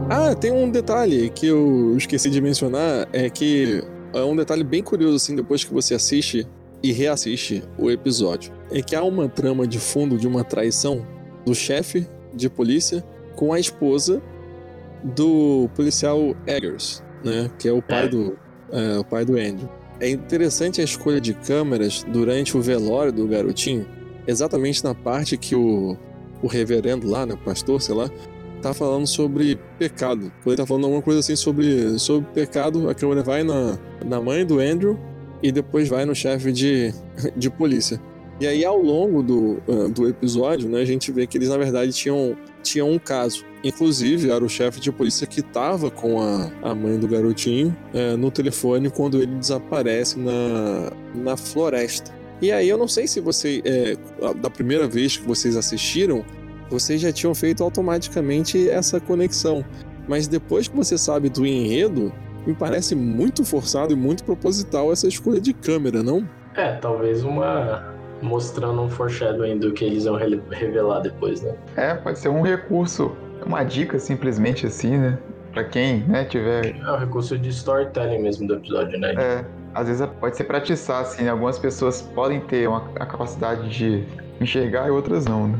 Ah, tem um detalhe que eu esqueci de mencionar, é que é um detalhe bem curioso, assim, depois que você assiste e reassiste o episódio. É que há uma trama de fundo de uma traição do chefe de polícia com a esposa do policial Eggers, né? Que é o pai É. do, é, o pai do Andrew. É interessante a escolha de câmeras durante o velório do garotinho, exatamente na parte que o, o reverendo lá, né, o pastor, sei lá, tá falando sobre pecado. Quando ele tá falando alguma coisa assim sobre, sobre pecado, a câmera vai na, na mãe do Andrew e depois vai no chefe de, [LAUGHS] de polícia. E aí, ao longo do, ah, do episódio, né, a gente vê que eles, na verdade, tinham, tinham um caso. Inclusive, era o chefe de polícia que tava com a, a mãe do garotinho eh, no telefone quando ele desaparece na, na floresta. E aí, eu não sei se você, eh, da primeira vez que vocês assistiram, vocês já tinham feito automaticamente essa conexão. Mas depois que você sabe do enredo, me parece muito forçado e muito proposital essa escolha de câmera, não? É, talvez uma. mostrando um foreshadowing do que eles vão re- revelar depois, né? É, pode ser um recurso, uma dica simplesmente assim, né? Pra quem, né, tiver... É o recurso de storytelling mesmo do episódio, né? É, às vezes pode ser pra atiçar, assim, né? Algumas pessoas podem ter uma, a capacidade de enxergar e outras não, né?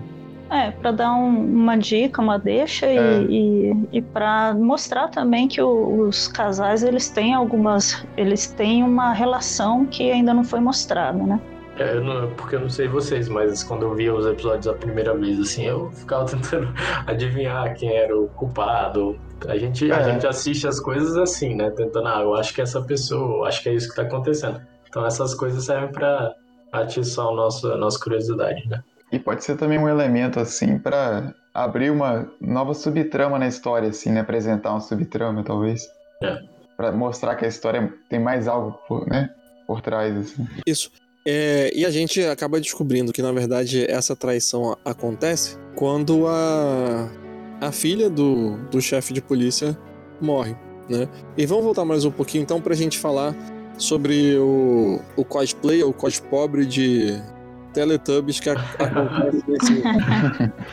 É, para dar um- uma dica, uma deixa e, É. e, e para mostrar também que o- os casais eles têm algumas, eles têm uma relação que ainda não foi mostrada, né? É, eu não- porque eu não sei vocês, mas quando eu via os episódios a primeira vez, assim, eu [LAUGHS] ficava tentando adivinhar quem era o culpado. A gente, a É. gente assiste as coisas assim, né? Tentando, ah, eu acho que essa pessoa, eu acho que é isso que tá acontecendo. Então essas coisas servem pra atiçar o nosso, a nossa curiosidade, né? E pode ser também um elemento, assim, pra abrir uma nova subtrama na história, assim, né? Apresentar uma subtrama, talvez. É. Pra mostrar que a história tem mais algo, por, né? Por trás, assim. Isso. É, e a gente acaba descobrindo que, na verdade, essa traição acontece quando a, a filha do, do chefe de polícia morre, né? E vamos voltar mais um pouquinho, então, pra gente falar sobre o, o cosplay, o cos pobre de Teletubbies que acontece nesse,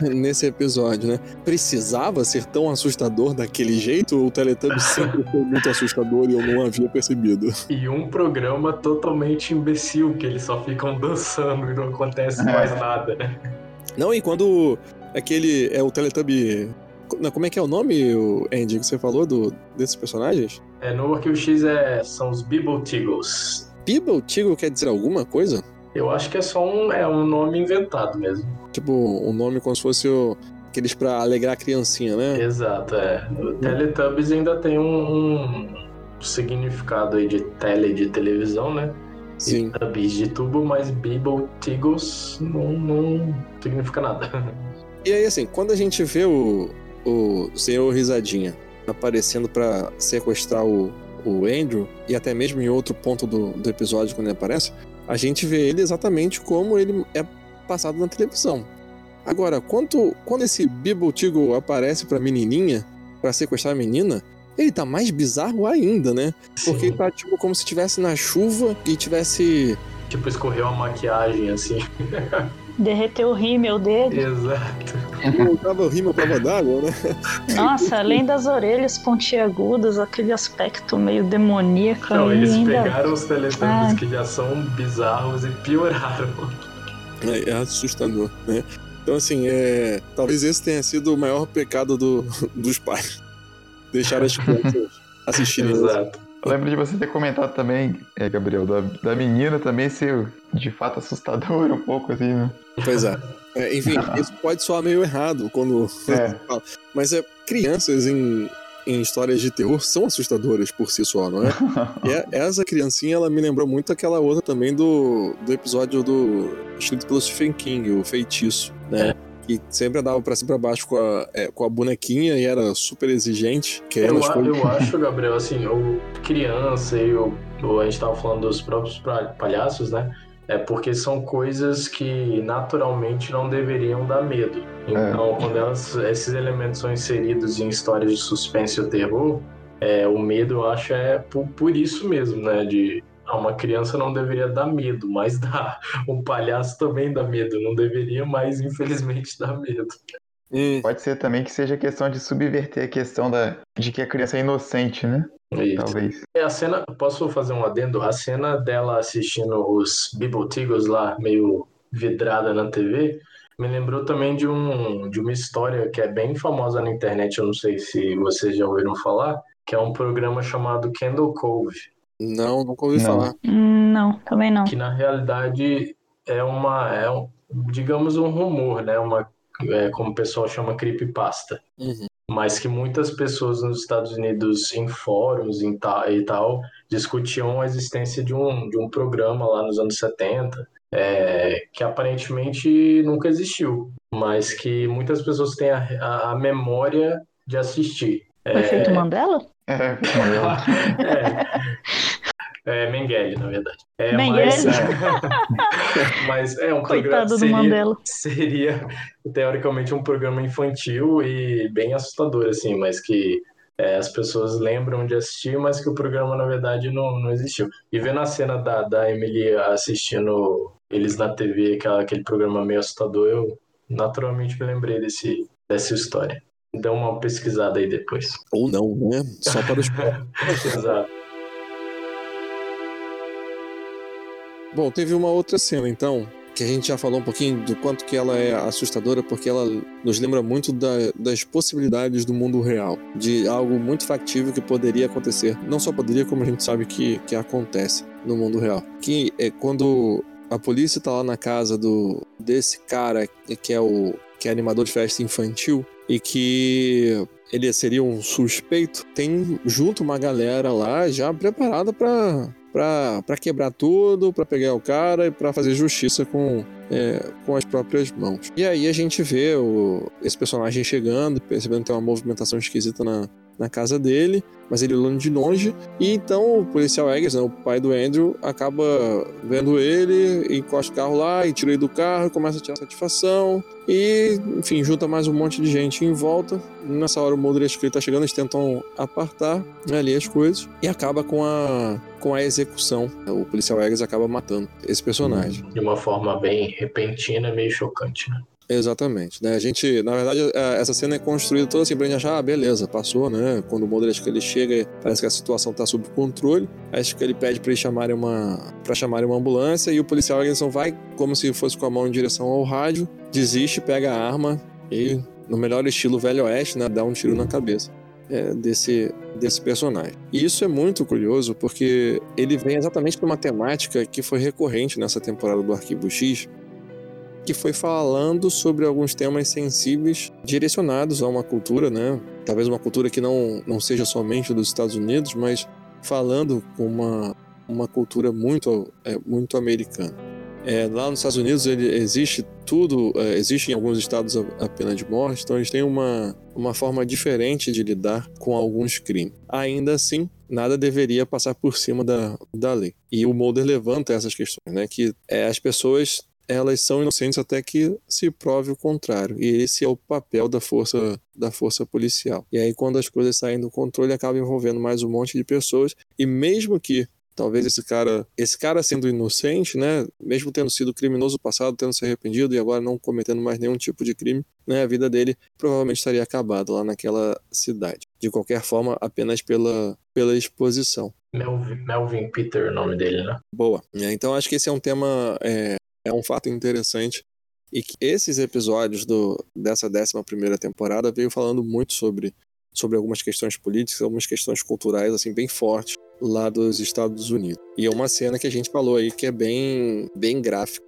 [LAUGHS] nesse episódio, né? Precisava ser tão assustador daquele jeito ou o Teletubbies sempre foi muito assustador e eu não havia percebido? E um programa totalmente imbecil, que eles só ficam dançando e não acontece É. mais nada. Não, e quando aquele é o Teletubby. Como é que é o nome, o Andy, que você falou do, desses personagens? É, no Arquivo X é, são os Bibble Tiggles. Bibble Tigo quer dizer alguma coisa? Eu acho que é só um, é um nome inventado mesmo. Tipo, um nome como se fosse o, aqueles pra alegrar a criancinha, né? Exato, é. O Teletubbies ainda tem um, um significado aí de tele, de televisão, né? Sim. E Tubbies de tubo, mas Bibble Tiggles não, não significa nada. E aí, assim, quando a gente vê o, o Senhor Risadinha aparecendo pra sequestrar o, o Andrew, e até mesmo em outro ponto do, do episódio, quando ele aparece, a gente vê ele exatamente como ele é passado na televisão. Agora, quando, quando esse Tiggle aparece pra menininha, pra sequestrar a menina, ele tá mais bizarro ainda, né? Porque Sim. ele tá tipo como se estivesse na chuva e tivesse. Tipo, escorreu a maquiagem, assim. [LAUGHS] Derreteu o rímel dele. Exato. Não tava rima prova d'água, né? Nossa, além das orelhas pontiagudas, aquele aspecto meio demoníaco Não, eles ainda. pegaram os teletubbies Ah. que já são bizarros e pioraram. É, é assustador, né? Então, assim, é... talvez esse tenha sido o maior pecado do... dos pais. Deixar as crianças assistirem. isso. Exato. Eu lembro de você ter comentado também, é, Gabriel, da, da menina também ser de fato assustadora um pouco, assim, né? Pois é. É, Enfim, [LAUGHS] isso pode soar meio errado quando. É. Mas é crianças em, em histórias de terror são assustadoras por si só, não é? [LAUGHS] E é- essa criancinha, ela me lembrou muito aquela outra também do, do episódio do escrito pelo Stephen King, o Feitiço, né? Que sempre andava pra cima e pra baixo com a, é, com a bonequinha e era super exigente. Que Eu, elas a- eu acho, Gabriel, assim, o criança e o, o- a gente tava falando dos próprios palhaços, né? É porque são coisas que naturalmente não deveriam dar medo. Então, quando elas- esses elementos são inseridos em histórias de suspense ou terror, é, o medo, eu acho, é por, por isso mesmo, né? De a uma criança não deveria dar medo, mas dá. Um palhaço também dá medo, não deveria, mas infelizmente dá medo. Pode ser também que seja questão de subverter a questão da, de que a criança é inocente, né? Isso. Talvez. É, a cena, posso fazer um adendo? A cena dela assistindo os Bible Tigers lá, meio vidrada na TV, me lembrou também de, um, de uma história que é bem famosa na internet, eu não sei se vocês já ouviram falar, que é um programa chamado Candle Cove, não, nunca ouvi Não. falar. Não, também não. que na realidade é uma, é um, digamos, um rumor, né? Uma, é, como o pessoal chama, creepypasta. Uhum. mas que muitas pessoas nos Estados Unidos, em fóruns em ta- e tal, discutiam a existência de um, de um programa lá nos anos 70, é, que aparentemente nunca existiu, mas que muitas pessoas têm a, a- a memória de assistir. O efeito Mandela? É, Manuel. [LAUGHS] É, é Mengele, na verdade. É, Mengele. Mas, é, [LAUGHS] mas é um programa Coitado do seria, Mandela. seria teoricamente um programa infantil e bem assustador, assim, mas que é, as pessoas lembram de assistir, mas que o programa, na verdade, não, não existiu. E vendo a cena da, da Emily assistindo eles na TV, aquela, aquele programa meio assustador, eu naturalmente me lembrei desse, dessa história. Dá uma pesquisada aí depois. Ou não, né? Só para os [LAUGHS] Exato. Bom, teve uma outra cena, então, que a gente já falou um pouquinho do quanto que ela é assustadora, porque ela nos lembra muito da- das possibilidades do mundo real, de algo muito factível que poderia acontecer. Não só poderia, como a gente sabe que, que acontece no mundo real. Que é quando a polícia tá lá na casa do desse cara que é o que é animador de festa infantil e que ele seria um suspeito, tem junto uma galera lá já preparada pra pra quebrar tudo, pra pegar o cara e pra fazer justiça com, é, com as próprias mãos. E aí a gente vê o, esse personagem chegando, percebendo que tem uma movimentação esquisita na, na casa dele, mas ele olhando de longe. E então o policial Eggers, né, o pai do Andrew, acaba vendo ele, encosta o carro lá e tira ele do carro, começa a tirar satisfação. E, enfim, junta mais um monte de gente em volta. Nessa hora o Mulder e a Scully tá chegando, eles tentam apartar né, ali as coisas. E acaba com a, com a execução. O policial Eggers acaba matando esse personagem. De uma forma bem repentina, meio chocante, né? Exatamente, né? A gente, na verdade, é, essa cena é construída toda assim pra gente achar, ah, beleza, passou, né? Quando o que ele chega, parece que a situação tá sob controle. Acho que ele pede pra eles chamarem uma para chamarem uma ambulância e o policial Anderson vai como se fosse com a mão em direção ao rádio, desiste, pega a arma e no melhor estilo velho oeste, né, dá um tiro na cabeça. é, desse, desse personagem. E isso é muito curioso porque ele vem exatamente de uma temática que foi recorrente nessa temporada do Arquivo X, que foi falando sobre alguns temas sensíveis direcionados a uma cultura, né? Talvez uma cultura que não, não seja somente dos Estados Unidos, mas falando com uma, uma cultura muito, é, muito americana. É, lá nos Estados Unidos ele, existe tudo, é, existe em alguns estados a, a pena de morte, então eles têm uma, uma forma diferente de lidar com alguns crimes. Ainda assim, nada deveria passar por cima da, da lei. E o Mulder levanta essas questões, né? Que é, as pessoas elas são inocentes até que se prove o contrário. E esse é o papel da força da força policial. E aí quando as coisas saem do controle, acaba envolvendo mais um monte de pessoas e mesmo que talvez esse cara, esse cara sendo inocente, né, mesmo tendo sido criminoso no passado, tendo se arrependido e agora não cometendo mais nenhum tipo de crime, né, a vida dele provavelmente estaria acabada lá naquela cidade. De qualquer forma, apenas pela, pela exposição. Melvin, Melvin Peter, o nome dele, né? Boa. É, então acho que esse é um tema, é, é um fato interessante e que esses episódios do, dessa 11 primeira temporada veio falando muito sobre sobre algumas questões políticas, algumas questões culturais assim bem fortes lá dos Estados Unidos. E é uma cena que a gente falou aí que é bem bem gráfica.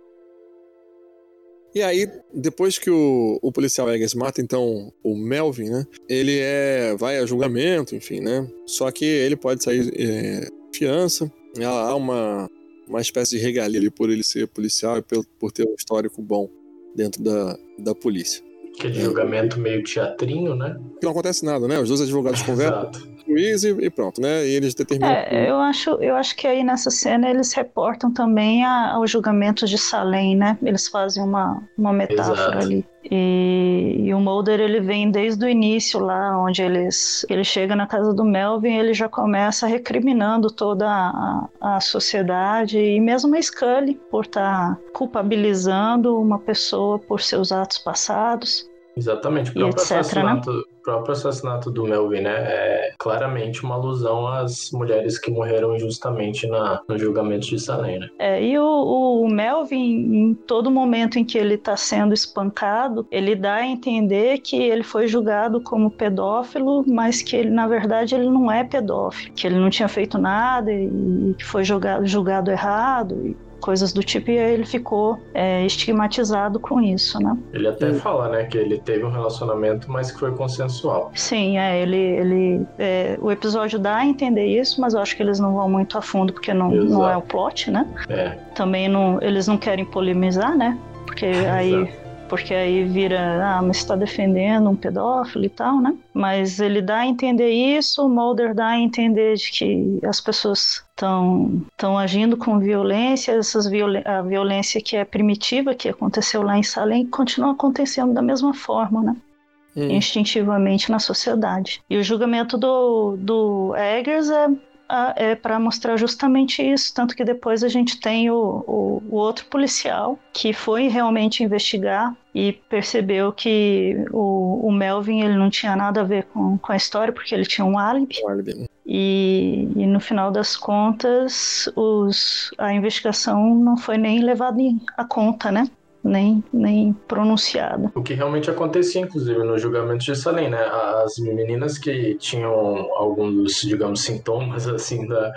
E aí, depois que o, o policial Eggers mata, então, o Melvin, né? Ele é, vai a julgamento, enfim, né? Só que ele pode sair é, fiança. Há uma, uma espécie de regalia ali por ele ser policial e por, por ter um histórico bom dentro da, da polícia. Que é de julgamento meio teatrinho, né? Que não acontece nada, né? Os dois advogados [LAUGHS] conversam juiz e, e, pronto, né? E eles determinam. É, eu acho, eu acho que aí nessa cena eles reportam também a, ao julgamento de Salem, né? Eles fazem uma, uma metáfora Exato. ali. E, e, o Mulder ele vem desde o início lá, onde eles, ele chega na casa do Melvin, ele já começa recriminando toda a, a sociedade e mesmo a Scully por estar tá culpabilizando uma pessoa por seus atos passados. Exatamente, o próprio, etc, né? assassinato, né? próprio assassinato do Melvin, né, é claramente uma alusão às mulheres que morreram injustamente na, no julgamento de Salem, né? É, e o, o, Melvin, em todo momento em que ele está sendo espancado, ele dá a entender que ele foi julgado como pedófilo, mas que ele, na verdade, ele não é pedófilo, que ele não tinha feito nada e que foi julgado, julgado errado coisas do tipo, e aí ele ficou é, estigmatizado com isso, né? Ele até e... fala, né, que ele teve um relacionamento, mas que foi consensual. Sim, é, ele, ele é, o episódio dá a entender isso, mas eu acho que eles não vão muito a fundo porque não, não é o plot, né? É. Também não, eles não querem polemizar, né? Porque [LAUGHS] aí porque aí vira, ah, mas está defendendo um pedófilo e tal, né? Mas ele dá a entender isso, o Mulder dá a entender de que as pessoas estão agindo com violência, essas viol a violência que é primitiva, que aconteceu lá em Salem, continua acontecendo da mesma forma, né? Hum. Instintivamente na sociedade. E o julgamento do, do Eggers é é para mostrar justamente isso. Tanto que depois a gente tem o, o, o, outro policial que foi realmente investigar e percebeu que o, o, Melvin ele não tinha nada a ver com, com a história, porque ele tinha um álibi. Um álibi. E, e, no final das contas, os, a investigação não foi nem levada a conta, né? Nem, nem pronunciada. O que realmente acontecia, inclusive, no julgamento de Salem, né? As meninas que tinham alguns, digamos, sintomas, [LAUGHS] assim, da,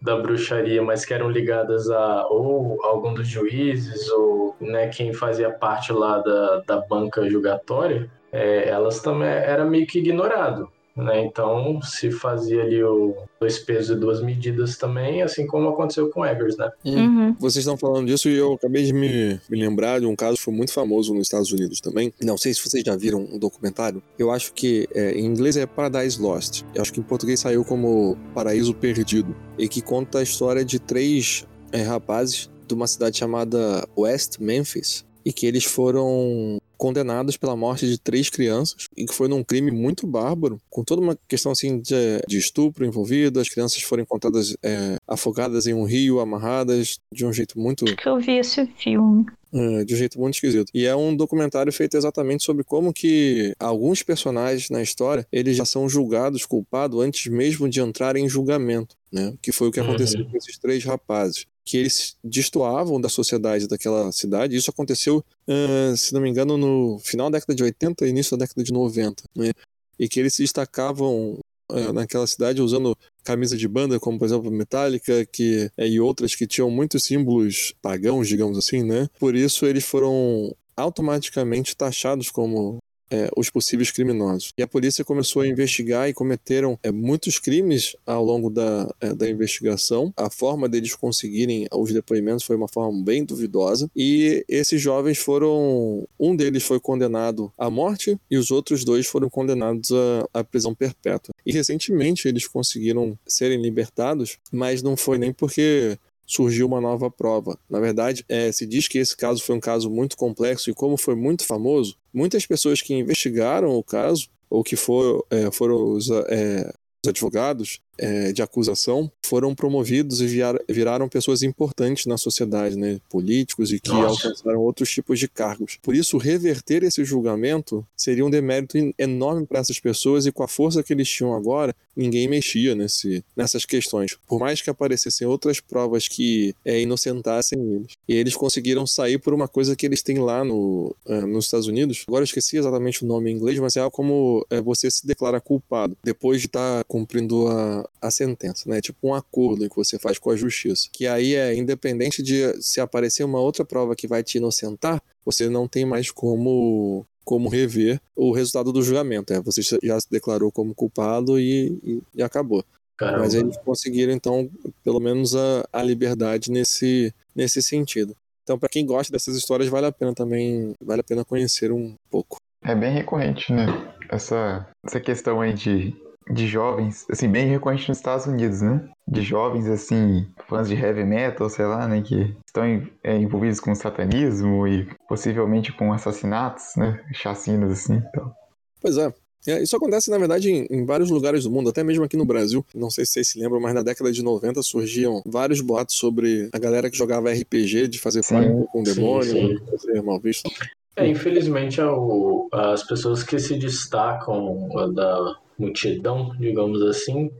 da bruxaria, mas que eram ligadas a ou algum dos juízes ou, né, quem fazia parte lá da, da banca julgatória, é, elas também era meio que ignorado. Né? Então se fazia ali o dois pesos e duas medidas também, assim como aconteceu com Eggers, né? Uhum. Vocês estão falando disso e eu acabei de me, me, lembrar de um caso que foi muito famoso nos Estados Unidos também. Não sei se vocês já viram um documentário. Eu acho que é, em inglês é Paradise Lost. Eu acho que em português saiu como Paraíso Perdido e que conta a história de três é, rapazes de uma cidade chamada West Memphis e que eles foram condenados pela morte de três crianças, e que foi num crime muito bárbaro, com toda uma questão assim de, de estupro envolvido, as crianças foram encontradas é, afogadas em um rio, amarradas, de um jeito muito... Acho que eu vi esse filme. É, de um jeito muito esquisito. E é um documentário feito exatamente sobre como que alguns personagens na história, eles já são julgados, culpados, antes mesmo de entrarem em julgamento, né? Que foi o que aconteceu uhum. com esses três rapazes que eles destoavam da sociedade daquela cidade. Isso aconteceu, uh, se não me engano, no final da década de 80 e início da década de 90. Né? E que eles se destacavam uh, naquela cidade usando camisa de banda, como por exemplo Metallica, que, uh, e outras que tinham muitos símbolos pagãos, digamos assim, né? Por isso eles foram automaticamente taxados como é, os possíveis criminosos. E a polícia começou a investigar e cometeram é, muitos crimes ao longo da, é, da investigação. A forma deles conseguirem os depoimentos foi uma forma bem duvidosa. E esses jovens foram. Um deles foi condenado à morte e os outros dois foram condenados à, à prisão perpétua. E recentemente eles conseguiram serem libertados, mas não foi nem porque surgiu uma nova prova. Na verdade, é, se diz que esse caso foi um caso muito complexo e como foi muito famoso, muitas pessoas que investigaram o caso ou que for, é, foram os, é, os advogados é, de acusação foram promovidos e viraram pessoas importantes na sociedade, né? políticos e que Nossa. alcançaram outros tipos de cargos. Por isso, reverter esse julgamento seria um demérito enorme para essas pessoas e com a força que eles tinham agora, ninguém mexia nesse, nessas questões. Por mais que aparecessem outras provas que é, inocentassem eles. E eles conseguiram sair por uma coisa que eles têm lá no, é, nos Estados Unidos. Agora eu esqueci exatamente o nome em inglês, mas é algo como é, você se declara culpado depois de estar tá cumprindo a, a sentença, né? Tipo um acordo que você faz com a justiça. Que aí é independente de se aparecer uma outra prova que vai te inocentar, você não tem mais como como rever o resultado do julgamento. É, você já se declarou como culpado e, e, e acabou. Caramba. Mas eles conseguiram, então, pelo menos a, a liberdade nesse, nesse sentido. Então, para quem gosta dessas histórias, vale a pena também, vale a pena conhecer um pouco. É bem recorrente, né? Essa, essa questão aí de de jovens, assim, bem recorrente nos Estados Unidos, né? De jovens, assim, fãs de heavy metal, sei lá, né? Que estão é, envolvidos com satanismo e possivelmente com assassinatos, né? Chacinas, assim, então. Pois é. É, isso acontece, na verdade, em, em, vários lugares do mundo, até mesmo aqui no Brasil. Não sei se vocês se lembram, mas na década de 90 surgiam vários boatos sobre a galera que jogava RPG, de fazer pacto com o demônio, sim, sim. fazer mal visto. É, infelizmente, é o, as pessoas que se destacam da, multidão, digamos assim,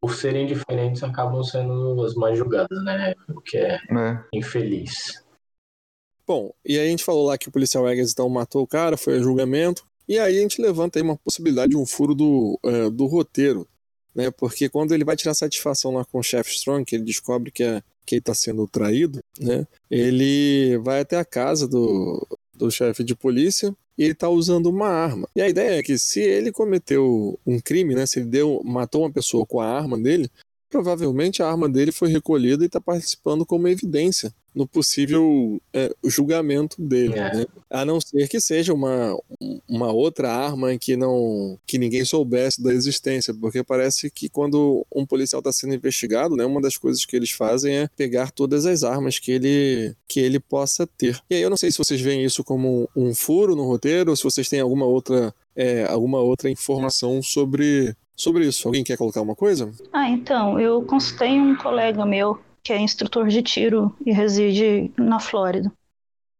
por serem diferentes, acabam sendo as mais julgadas, né? O que é, é. infeliz. Bom, e aí a gente falou lá que o policial Eggers então matou o cara, foi a julgamento, e aí a gente levanta aí uma possibilidade de um furo do, uh, do roteiro, né? Porque quando ele vai tirar satisfação lá com o chefe Strong, que ele descobre que, é, que ele tá sendo traído, né? Ele vai até a casa do, do chefe de polícia e ele está usando uma arma. E a ideia é que se ele cometeu um crime, né, se ele deu, matou uma pessoa com a arma dele, provavelmente a arma dele foi recolhida e está participando como evidência no possível é, julgamento dele, é. né? a não ser que seja uma, uma outra arma que não que ninguém soubesse da existência, porque parece que quando um policial está sendo investigado, né, uma das coisas que eles fazem é pegar todas as armas que ele que ele possa ter. E aí eu não sei se vocês veem isso como um furo no roteiro, ou se vocês têm alguma outra é, alguma outra informação sobre sobre isso. Alguém quer colocar uma coisa? Ah, então, eu consultei um colega meu que é instrutor de tiro e reside na Flórida.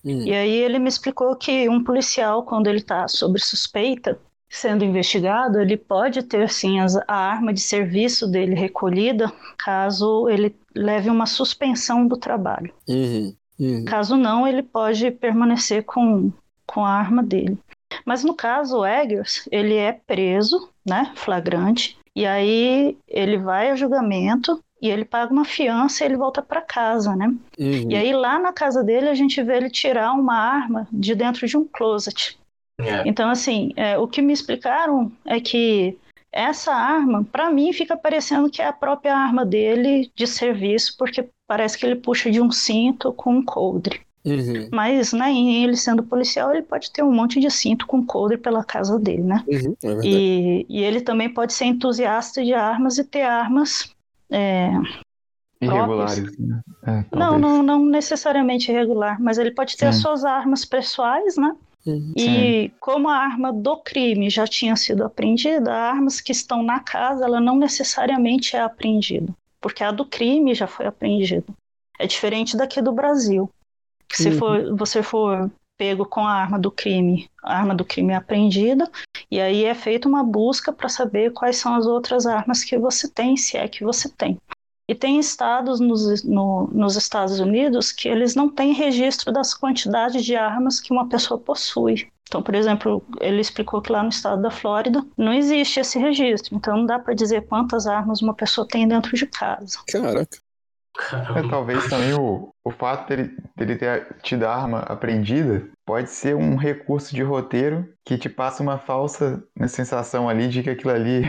Hum. E aí ele me explicou que um policial, quando ele está sob suspeita, sendo investigado, ele pode ter sim a arma de serviço dele recolhida, caso ele leve uma suspensão do trabalho. Uhum. Uhum. Caso não, ele pode permanecer com, com a arma dele. Mas no caso, o Eggers, ele é preso, né, flagrante, e aí ele vai a julgamento e ele paga uma fiança e ele volta para casa, né? Uhum. E aí lá na casa dele a gente vê ele tirar uma arma de dentro de um closet. É. Então assim, é, o que me explicaram é que essa arma, para mim, fica parecendo que é a própria arma dele de serviço, porque parece que ele puxa de um cinto com um coldre. Uhum. Mas, né, ele sendo policial, ele pode ter um monte de cinto com coldre pela casa dele, né? Uhum, é e, e ele também pode ser entusiasta de armas e ter armas é, Irregulares. Né? É, não, não, não necessariamente irregular, mas ele pode ter Sim. as suas armas pessoais, né? Uhum. E Sim. como a arma do crime já tinha sido apreendida, armas que estão na casa, ela não necessariamente é apreendida, porque a do crime já foi apreendida. É diferente daqui do Brasil. Que se uhum. for, você for pego com a arma do crime, a arma do crime é apreendida, e aí é feita uma busca para saber quais são as outras armas que você tem, se é que você tem. E tem estados nos, no, nos Estados Unidos que eles não têm registro das quantidades de armas que uma pessoa possui. Então, por exemplo, ele explicou que lá no estado da Flórida não existe esse registro, então não dá para dizer quantas armas uma pessoa tem dentro de casa. Caraca. É, talvez também o, o fato dele, dele ter tido a arma apreendida pode ser um recurso de roteiro que te passa uma falsa sensação ali de que aquilo ali.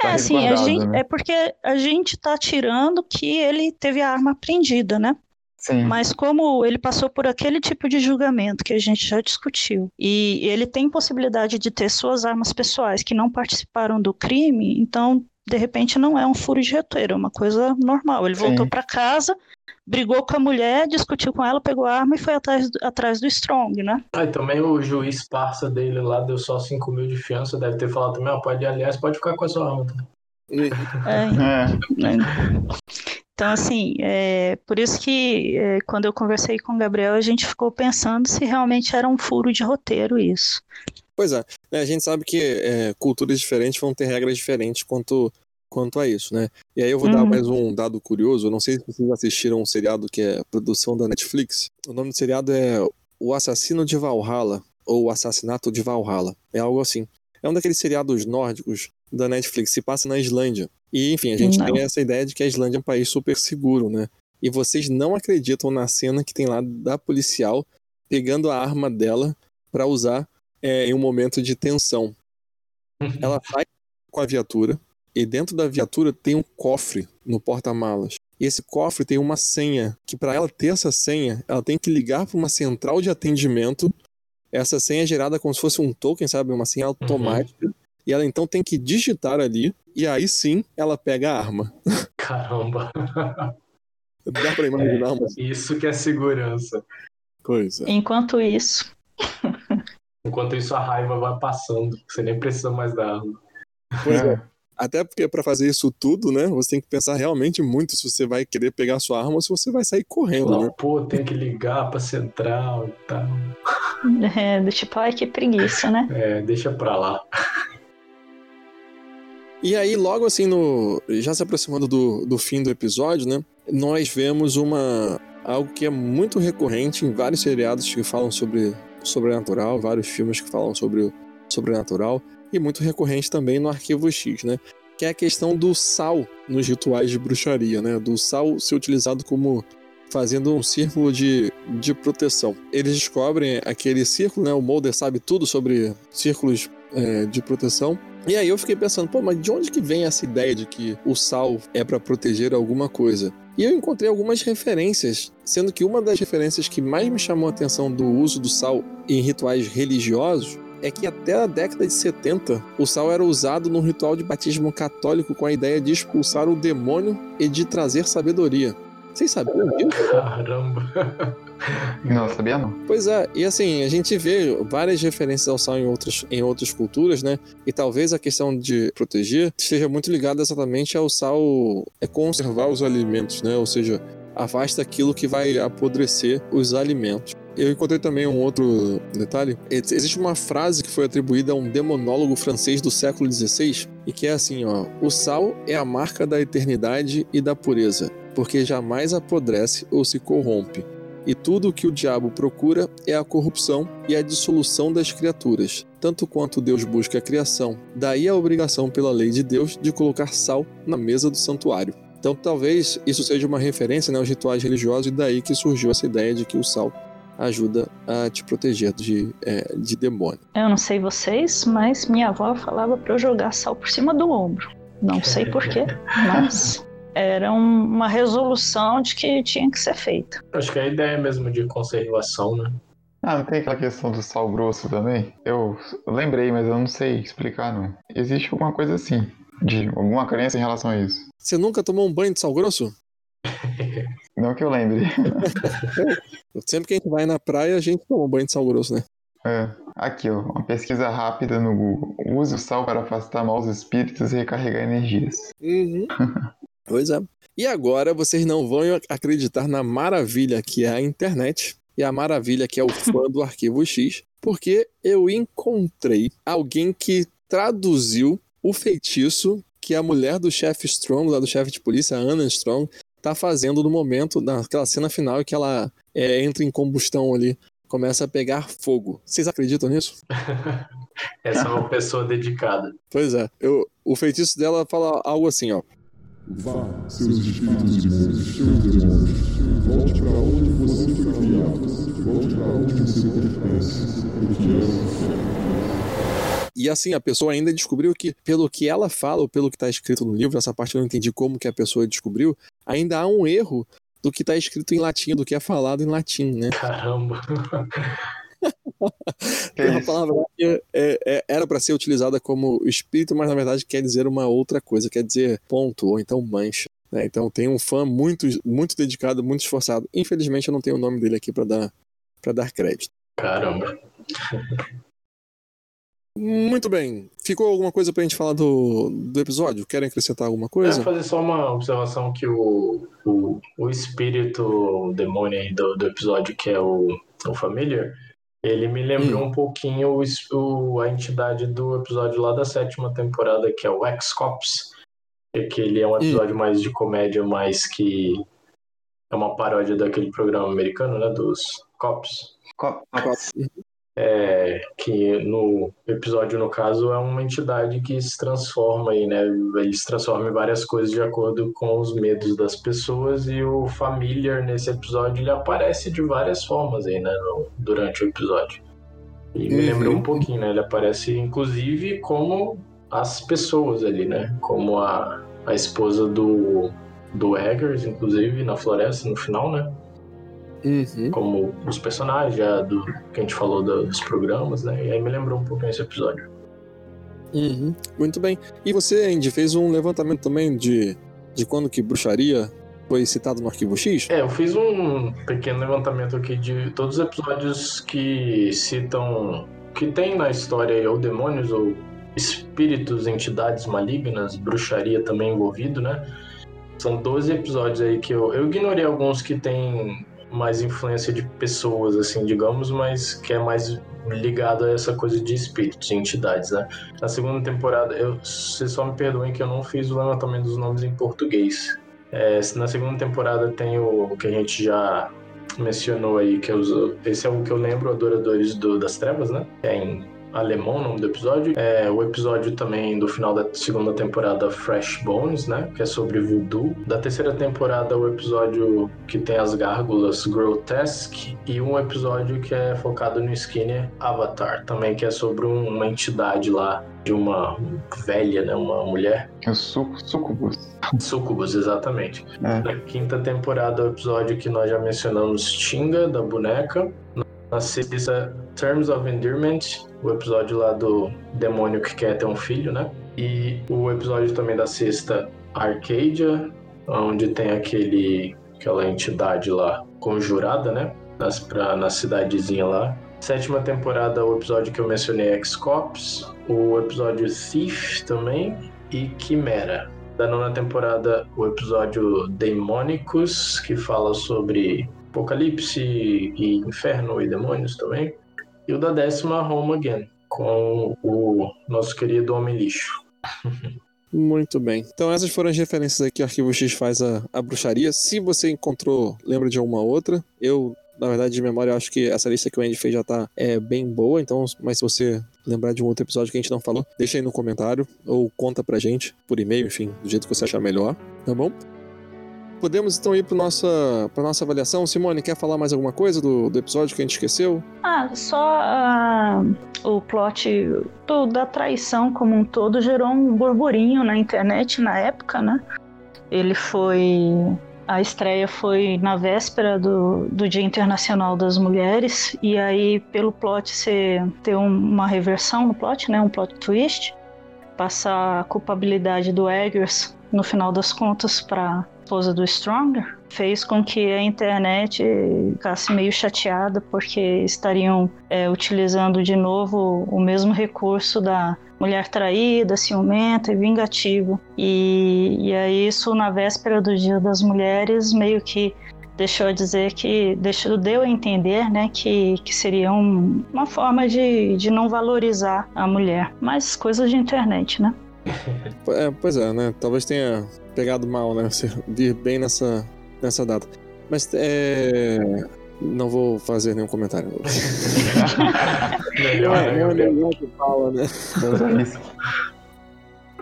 Tá é, assim, a gente, né? é porque a gente tá tirando que ele teve a arma apreendida, né? Sim. Mas como ele passou por aquele tipo de julgamento que a gente já discutiu, e ele tem possibilidade de ter suas armas pessoais que não participaram do crime, então de repente não é um furo de roteiro, é uma coisa normal. Ele Sim. voltou para casa, brigou com a mulher, discutiu com ela, pegou a arma e foi atrás, atrás do Strong, né? Ah, e também o juiz parça dele lá deu só 5 mil de fiança, deve ter falado também, ah, pode, aliás, pode ficar com a sua arma. Tá? É, [LAUGHS] É. Então, assim, é, por isso que é, quando eu conversei com o Gabriel, a gente ficou pensando se realmente era um furo de roteiro isso. Pois é, né, a gente sabe que é, culturas diferentes vão ter regras diferentes quanto, quanto a isso, né? E aí eu vou dar Uhum. mais um dado curioso. Eu não sei se vocês assistiram um seriado que é produção da Netflix. O nome do seriado é O Assassino de Valhalla, ou O Assassinato de Valhalla. É algo assim. É um daqueles seriados nórdicos da Netflix, se passa na Islândia. E, enfim, a gente Não. tem essa ideia de que a Islândia é um país super seguro, né? E vocês não acreditam na cena que tem lá da policial pegando a arma dela pra usar é, em um momento de tensão. Ela sai com a viatura e dentro da viatura tem um cofre no porta-malas. E esse cofre tem uma senha, que para ela ter essa senha, ela tem que ligar para uma central de atendimento. Essa senha é gerada como se fosse um token, sabe? Uma senha automática. E ela então tem que digitar ali, e aí sim ela pega a arma. [LAUGHS] Caramba, Dá pra imaginar uma isso que é segurança. coisa. Enquanto isso, [LAUGHS] Enquanto isso, a raiva vai passando, você nem precisa mais da arma. Pois é. Até porque para fazer isso tudo, né, você tem que pensar realmente muito se você vai querer pegar sua arma ou se você vai sair correndo, né? Não, pô, tem que ligar pra central e tal. [LAUGHS] é, do tipo, ai que preguiça, né? É, deixa pra lá. E aí, logo assim, no já se aproximando do, do fim do episódio, né? Nós vemos uma algo que é muito recorrente em vários seriados que falam sobre sobrenatural, vários filmes que falam sobre o sobrenatural, e muito recorrente também no Arquivo X, né? Que é a questão do sal nos rituais de bruxaria, né? Do sal ser utilizado como fazendo um círculo de, de proteção. Eles descobrem aquele círculo, né? O Mulder sabe tudo sobre círculos é, de proteção. E aí eu fiquei pensando, pô, mas de onde que vem essa ideia de que o sal é para proteger alguma coisa? E eu encontrei algumas referências, sendo que uma das referências que mais me chamou a atenção do uso do sal em rituais religiosos é que até a década de 70 o sal era usado num ritual de batismo católico com a ideia de expulsar o demônio e de trazer sabedoria. Vocês sabiam disso? Caramba. [LAUGHS] [LAUGHS] Não, sabia não. Pois é, e assim, a gente vê várias referências ao sal em outras, em outras culturas, né? E talvez a questão de proteger esteja muito ligada exatamente ao sal é conservar os alimentos, né? Ou seja, afasta aquilo que vai apodrecer os alimentos. Eu encontrei também um outro detalhe. Ex- Existe uma frase que foi atribuída a um demonólogo francês do século XVI e que é assim, ó: "O sal é a marca da eternidade e da pureza, porque jamais apodrece ou se corrompe. E tudo o que o diabo procura é a corrupção e a dissolução das criaturas, tanto quanto Deus busca a criação. Daí a obrigação pela lei de Deus de colocar sal na mesa do santuário. Então talvez isso seja uma referência né, aos rituais religiosos e daí que surgiu essa ideia de que o sal ajuda a te proteger de, é, de demônio. Eu não sei vocês, mas minha avó falava pra eu jogar sal por cima do ombro. Não sei porquê, mas era um- uma resolução de que tinha que ser feita. Acho que é a ideia mesmo de conservação, né? Ah, não tem aquela questão do sal grosso também? Eu lembrei, mas eu não sei explicar, não. Existe alguma coisa assim, de alguma crença em relação a isso. Você nunca tomou um banho de sal grosso? [LAUGHS] Não que eu lembre. [LAUGHS] Sempre que a gente vai na praia, a gente toma um banho de sal grosso, né? É, aqui, ó, uma pesquisa rápida no Google. Use o sal para afastar maus espíritos e recarregar energias. Uhum. [LAUGHS] pois é. E agora vocês não vão acreditar na maravilha que é a internet e a maravilha que é o [LAUGHS] fã do Arquivo X, porque eu encontrei alguém que traduziu o feitiço que a mulher do chefe Strong, lá do chefe de polícia, Anna Strong, tá fazendo no momento, naquela cena final que ela é, entra em combustão ali, começa a pegar fogo. Vocês acreditam nisso? [LAUGHS] Essa é uma pessoa dedicada. Pois é. Eu, o feitiço dela fala algo assim, ó. Vá, seus espíritos imóveis, seus demônios, volte para onde você foi criado, volte para onde você pertence, porque E assim, a pessoa ainda descobriu que, pelo que ela fala, ou pelo que está escrito no livro, essa parte eu não entendi como que a pessoa descobriu, ainda há um erro do que está escrito em latim, do que é falado em latim, né? Caramba. [LAUGHS] Tem uma palavra que é, é, era para ser utilizada como espírito, mas na verdade quer dizer uma outra coisa, quer dizer ponto, ou então mancha. né? Então tem um fã muito, muito dedicado, muito esforçado. Infelizmente eu não tenho o nome dele aqui para dar, pra dar crédito. Caramba. Muito bem. Ficou alguma coisa pra gente falar do, do episódio? Querem acrescentar alguma coisa? É fazer só uma observação que o, o, o espírito o demônio aí do, do episódio, que é o, o Familiar, ele me lembrou Hum. um pouquinho o, o- a entidade do episódio lá da sétima temporada, que é o X-Cops. Que ele é um episódio mais de comédia, mais que é uma paródia daquele programa americano, né? Dos Cops. Co- É, que no episódio, no caso, é uma entidade que se transforma aí, né? Ele se transforma em várias coisas de acordo com os medos das pessoas e o Familiar nesse episódio ele aparece de várias formas aí, né? no- durante o episódio. E me Uhum. lembrou um pouquinho, né? Ele aparece inclusive como as pessoas ali, né? Como a, a esposa do, do Eggers, inclusive, na floresta, no final, né? Uhum. como os personagens já do que a gente falou do- dos programas, né? E aí me lembrou um pouquinho esse episódio. Uhum. Muito bem. E você, Andy, fez um levantamento também de, de quando que bruxaria foi citado no arquivo X? É, eu fiz um pequeno levantamento aqui de todos os episódios que citam que tem na história ou demônios ou espíritos, entidades malignas, bruxaria também envolvido, né? São 12 episódios aí que eu, eu ignorei alguns que tem mais influência de pessoas, assim, digamos, mas que é mais ligado a essa coisa de espíritos, de entidades, né? Na segunda temporada, eu, vocês só me perdoem que eu não fiz o levantamento dos nomes em português. É, na segunda temporada tem o que a gente já mencionou aí, que é os, esse é o que eu lembro, Adoradores do, das Trevas, né? É em alemão o nome do episódio. É o episódio também do final da segunda temporada, Fresh Bones, né? Que é sobre voodoo. Da terceira temporada, o episódio que tem as gárgulas, Grotesque. E um episódio que é focado no Skinner, Avatar, também, que é sobre um- uma entidade lá de uma velha, né? Uma mulher. O suco, sucubus. Sucubus, exatamente. É. Na quinta temporada, o episódio que nós já mencionamos, Tinga, da boneca. Sexta, Terms of Endearment, o episódio lá do demônio que quer ter um filho, né? E o episódio também da sexta, Arcadia, onde tem aquele, aquela entidade lá conjurada, né? Nas, pra, na cidadezinha lá. Sétima temporada, o episódio que eu mencionei, X-Cops. O episódio Thief também. E Quimera. Da nona temporada, o episódio Demonicus, que fala sobre apocalipse e inferno e demônios também. E o da décima, Home Again, com o nosso querido Homem Lixo. [LAUGHS] Muito bem. Então essas foram as referências aqui que o Arquivo X faz a, a bruxaria. Se você encontrou, lembra de alguma outra. Eu, na verdade, de memória, acho que essa lista que o Andy fez já tá é, bem boa. Então, mas se você lembrar de um outro episódio que a gente não falou, deixa aí no comentário ou conta pra gente por e-mail, enfim, do jeito que você achar melhor, tá bom? Podemos então ir para nossa, pra nossa avaliação. Simone, quer falar mais alguma coisa do, do episódio que a gente esqueceu? Ah, só ah, o plot do- da traição como um todo gerou um burburinho na internet na época, né? Ele foi. A estreia foi na véspera do, do Dia Internacional das Mulheres, e aí, pelo plot ser, ter um- uma reversão no plot, né? Um plot twist, passar a culpabilidade do Eggers, no final das contas, para esposa do Stronger, fez com que a internet ficasse meio chateada porque estariam é, utilizando de novo o mesmo recurso da mulher traída, ciumenta e vingativa. E, e aí isso na véspera do Dia das Mulheres meio que deixou a dizer que deixou deu a entender, né, que, que seria um- uma forma de, de não valorizar a mulher. Mas coisas de internet, né? [LAUGHS] É, pois é, né? Talvez tenha pegado mal, né? Você vir bem nessa, nessa data. Mas é. Não vou fazer nenhum comentário. [LAUGHS] Melhor, né, não é Gabriel? melhor que fala, né?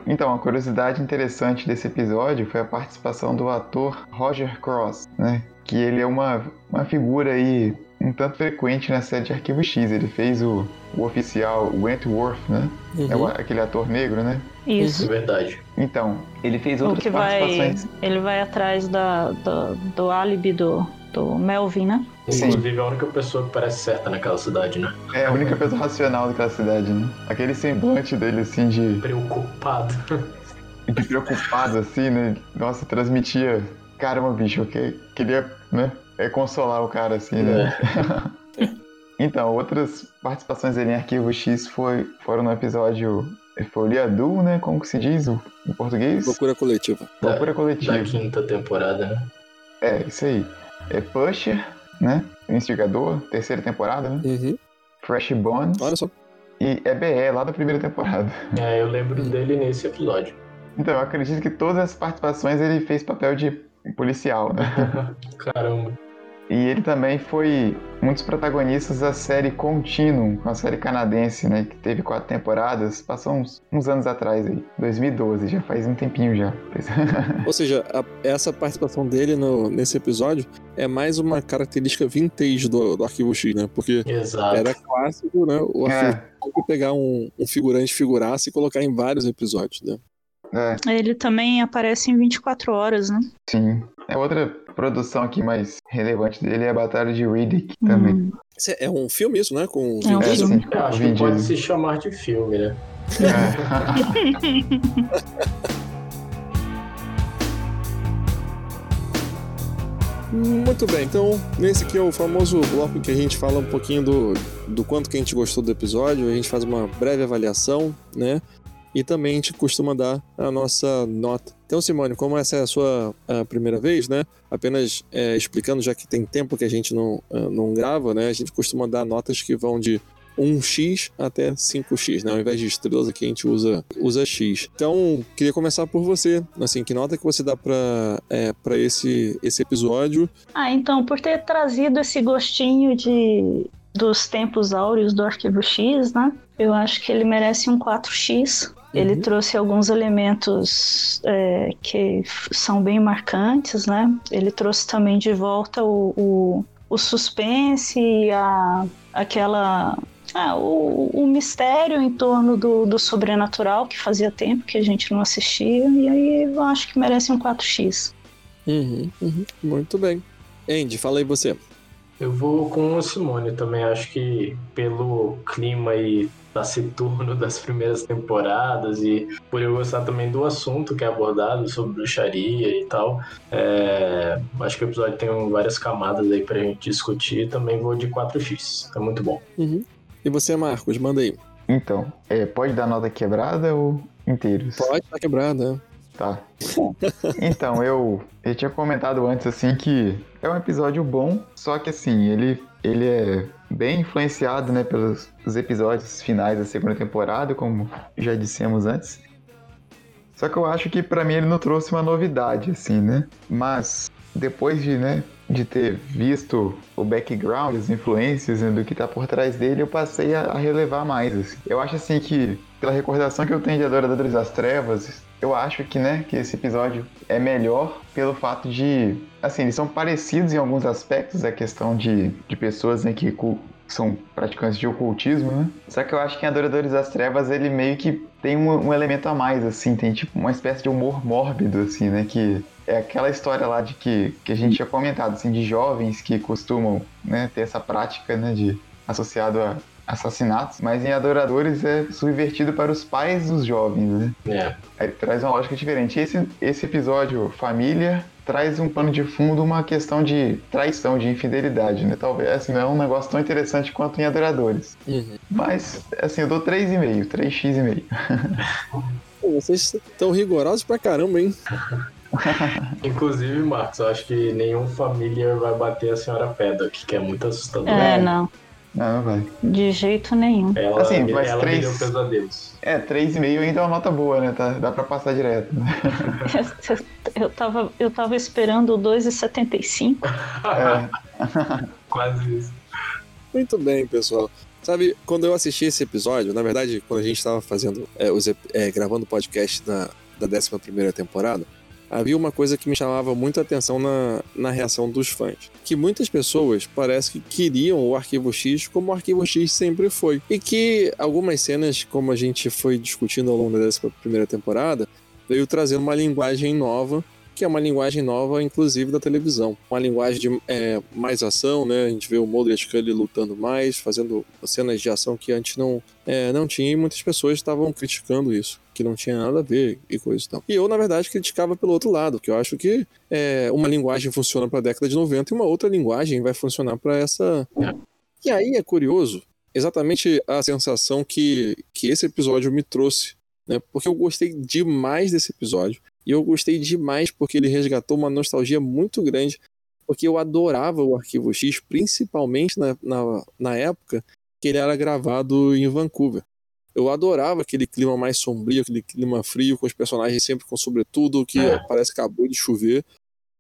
Então, a curiosidade interessante desse episódio foi a participação do ator Roger Cross, né? Que ele é uma, uma figura aí um tanto frequente na série de Arquivo X. Ele fez o, o oficial Wentworth, né? É o- Uhum. aquele ator negro, né? Isso. É verdade. Então, ele fez O outras que vai, participações. ele vai atrás da, do, do álibi do, do Melvin, né? Sim. Inclusive, a única pessoa que parece certa naquela cidade, né? É a única pessoa racional daquela cidade, né? Aquele semblante dele, assim, de, Preocupado. de preocupado, assim, né? Nossa, transmitia. Caramba, bicho, eu que- queria, né? É consolar o cara, assim, né? [LAUGHS] então, outras participações dele em Arquivo X foi, foram no episódio Folia Du, né? Como que se diz o- em português? Loucura coletiva. Loucura Da coletiva. quinta temporada, né? É, isso aí. É Pusher, né? O Instigador, terceira temporada, né? Uhum. Fresh Bones Olha só. e EBE, lá da primeira temporada. [LAUGHS] É, eu lembro dele nesse episódio. Então, eu acredito que todas as participações ele fez papel de policial, né? [LAUGHS] Caramba. E ele também foi um dos protagonistas da série Continuum, uma série canadense, né? Que teve quatro temporadas, passou uns, uns anos atrás aí, 2012, já faz um tempinho já. [LAUGHS] Ou seja, a- essa participação dele no- nesse episódio é mais uma característica vintage do, do Arquivo X, né? Porque Exato. era clássico, né? O É. Arquivo pegar um, um figurante figurasse e colocar em vários episódios, né? É, Ele também aparece em 24 horas, né? sim. É outra produção aqui mais relevante dele é a Batalha de Riddick também. Hum. Isso é- É um filme isso, né? Com É um É, filme. sim, Eu acho que pode se chamar de filme, né? É. [LAUGHS] Muito bem, então nesse aqui é o famoso bloco que a gente fala um pouquinho do, do quanto que a gente gostou do episódio, a gente faz uma breve avaliação, né? E também a gente costuma dar a nossa nota. Então, Simone, como essa é a sua a primeira vez, né? Apenas é, explicando, já que tem tempo que a gente não, ah, não grava, né? A gente costuma dar notas que vão de 1x até 5x, né? Ao invés de estrelas aqui a gente usa, usa x. Então, queria começar por você. Assim, que nota que você dá para é, esse, esse episódio? Ah, então, por ter trazido esse gostinho de dos tempos áureos do Arquivo X, né? Eu acho que ele merece um 4x. Ele Uhum. trouxe alguns elementos é, que são bem marcantes, né? Ele trouxe também de volta o, o, o suspense e a, aquela. Ah, o, o mistério em torno do, do sobrenatural, que fazia tempo que a gente não assistia, e aí eu acho que merece um 4x. Uhum, uhum. Muito bem. Andy, fala aí você. Eu vou com o Simone também. Acho que pelo clima e taciturno das primeiras temporadas e por eu gostar também do assunto que é abordado sobre bruxaria e tal, é, acho que o episódio tem várias camadas aí pra gente discutir. Também vou de 4x. É muito bom. Uhum. E você, Marcos, manda aí. Então, é, pode dar nota quebrada ou inteiros? Pode tá quebrada, né? Tá. Então, eu, eu tinha comentado antes, assim, que é um episódio bom, só que, assim, ele, ele é bem influenciado, né, pelos os episódios finais da segunda temporada, como já dissemos antes. Só que eu acho que, pra mim, ele não trouxe uma novidade, assim, né? Mas, depois de, né, de ter visto o background, as influências né, do que tá por trás dele, eu passei a, a relevar mais, assim. Eu acho, assim, que, pela recordação que eu tenho de Adoradores das Trevas, eu acho que, né, que esse episódio é melhor pelo fato de, assim, eles são parecidos em alguns aspectos, a questão de, de pessoas, né, que são praticantes de ocultismo, né? Só que eu acho que em Adoradores das Trevas ele meio que tem um, um elemento a mais, assim, tem tipo uma espécie de humor mórbido, assim, né, que é aquela história lá de que, que a gente tinha comentado, assim, de jovens que costumam, né, ter essa prática, né, de associado a assassinatos, mas em Adoradores é subvertido para os pais dos jovens, né? É. Aí traz uma lógica diferente. Esse, esse episódio, Família, traz um pano de fundo uma questão de traição, de infidelidade, né? Talvez, assim, não é um negócio tão interessante quanto em Adoradores. Uhum. Mas, assim, eu dou 3,5, 3x,5. [LAUGHS] Pô, vocês estão rigorosos pra caramba, hein? [LAUGHS] Inclusive, Marcos, eu acho que nenhum familiar vai bater a senhora Paddock, que é muito assustador. É, não, Não, não vai. de jeito nenhum. Ela, Assim, mas ela três- me deu pesadelos. É, 3,5 ainda é uma nota boa, né? Tá, dá pra passar direto. Né? [LAUGHS] Eu tava, eu tava esperando o 2,75. É, [LAUGHS] Quase isso. Muito bem, pessoal. Sabe, quando eu assisti esse episódio, na verdade, quando a gente estava fazendo, é, os, é, gravando o podcast da, da 11 temporada, havia uma coisa que me chamava muito a atenção na, na reação dos fãs. Que muitas pessoas parece que queriam o Arquivo X como o Arquivo X sempre foi. E que algumas cenas, como a gente foi discutindo ao longo dessa primeira temporada, veio trazendo uma linguagem nova que é uma linguagem nova, inclusive da televisão. Uma linguagem de é, mais ação, né? A gente vê o Mulder e lutando mais, fazendo cenas de ação que antes não, é, não tinha e muitas pessoas estavam criticando isso, que não tinha nada a ver e coisa e tal. E eu, na verdade, criticava pelo outro lado, que eu acho que é, uma linguagem funciona para a década de 90 e uma outra linguagem vai funcionar para essa. E aí é curioso, exatamente a sensação que, que esse episódio me trouxe, né? Porque eu gostei demais desse episódio. E eu gostei demais porque ele resgatou uma nostalgia muito grande, porque eu adorava o Arquivo X, principalmente na, na, na época que ele era gravado em Vancouver. Eu adorava aquele clima mais sombrio, aquele clima frio, com os personagens sempre com sobretudo, que parece que acabou de chover.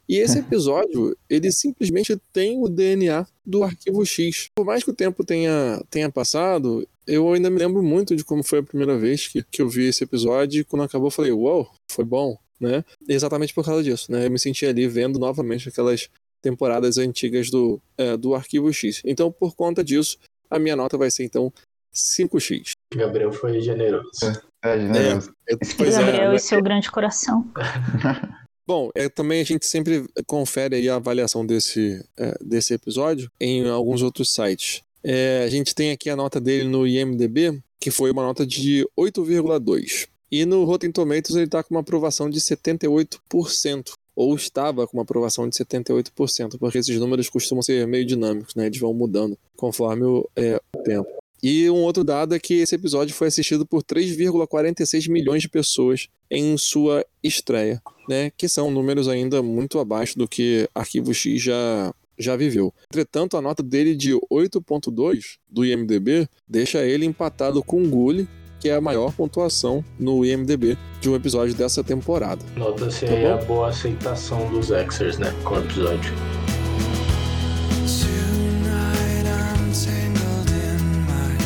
E esse [LAUGHS] episódio, ele simplesmente tem o DNA do Arquivo X. Por mais que o tempo tenha, tenha passado, eu ainda me lembro muito de como foi a primeira vez que, que eu vi esse episódio. E quando acabou, eu falei, uau, wow, foi bom, né? Exatamente por causa disso, né? Eu me senti ali vendo novamente aquelas temporadas antigas do, é, do Arquivo X. Então, por conta disso, a minha nota vai ser, então, 5x. Gabriel foi generoso. É, generoso. É, pois é, Gabriel né? e seu grande coração. [LAUGHS] Bom, é, também a gente sempre confere aí a avaliação desse, é, desse episódio em alguns outros sites. É, a gente tem aqui a nota dele no IMDB, que foi uma nota de 8,2. E no Rotten Tomatoes ele está com uma aprovação de 78%. Ou estava com uma aprovação de 78%, porque esses números costumam ser meio dinâmicos, né? Eles vão mudando conforme o, é, o tempo. E um outro dado é que esse episódio foi assistido por 3,46 milhões de pessoas em sua estreia, né? Que são números ainda muito abaixo do que Arquivo X já, já viveu. Entretanto, a nota dele de 8.2 do IMDB deixa ele empatado com Gully, que é a maior pontuação no IMDB de um episódio dessa temporada. Nota-se Tá aí bom? a boa aceitação dos Xers, né? Com o episódio.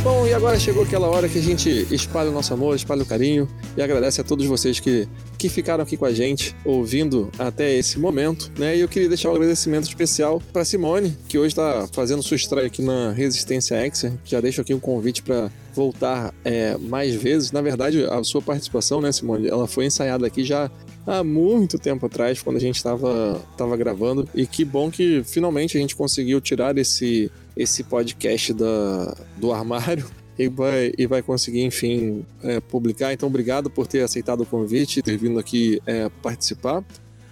Bom, e agora chegou aquela hora que a gente espalha o nosso amor, espalha o carinho e agradece a todos vocês que, que ficaram aqui com a gente, ouvindo até esse momento, né? E eu queria deixar um agradecimento especial para Simone, que hoje está fazendo sua estreia aqui na Resistência Exer. Já deixo aqui um convite para voltar é, mais vezes. Na verdade, a sua participação, né, Simone, ela foi ensaiada aqui já há muito tempo atrás, quando a gente estava tava gravando. E que bom que finalmente a gente conseguiu tirar esse, esse podcast da, do armário [LAUGHS] e vai, e vai conseguir, enfim, é, publicar. Então, obrigado por ter aceitado o convite, ter vindo aqui é, participar.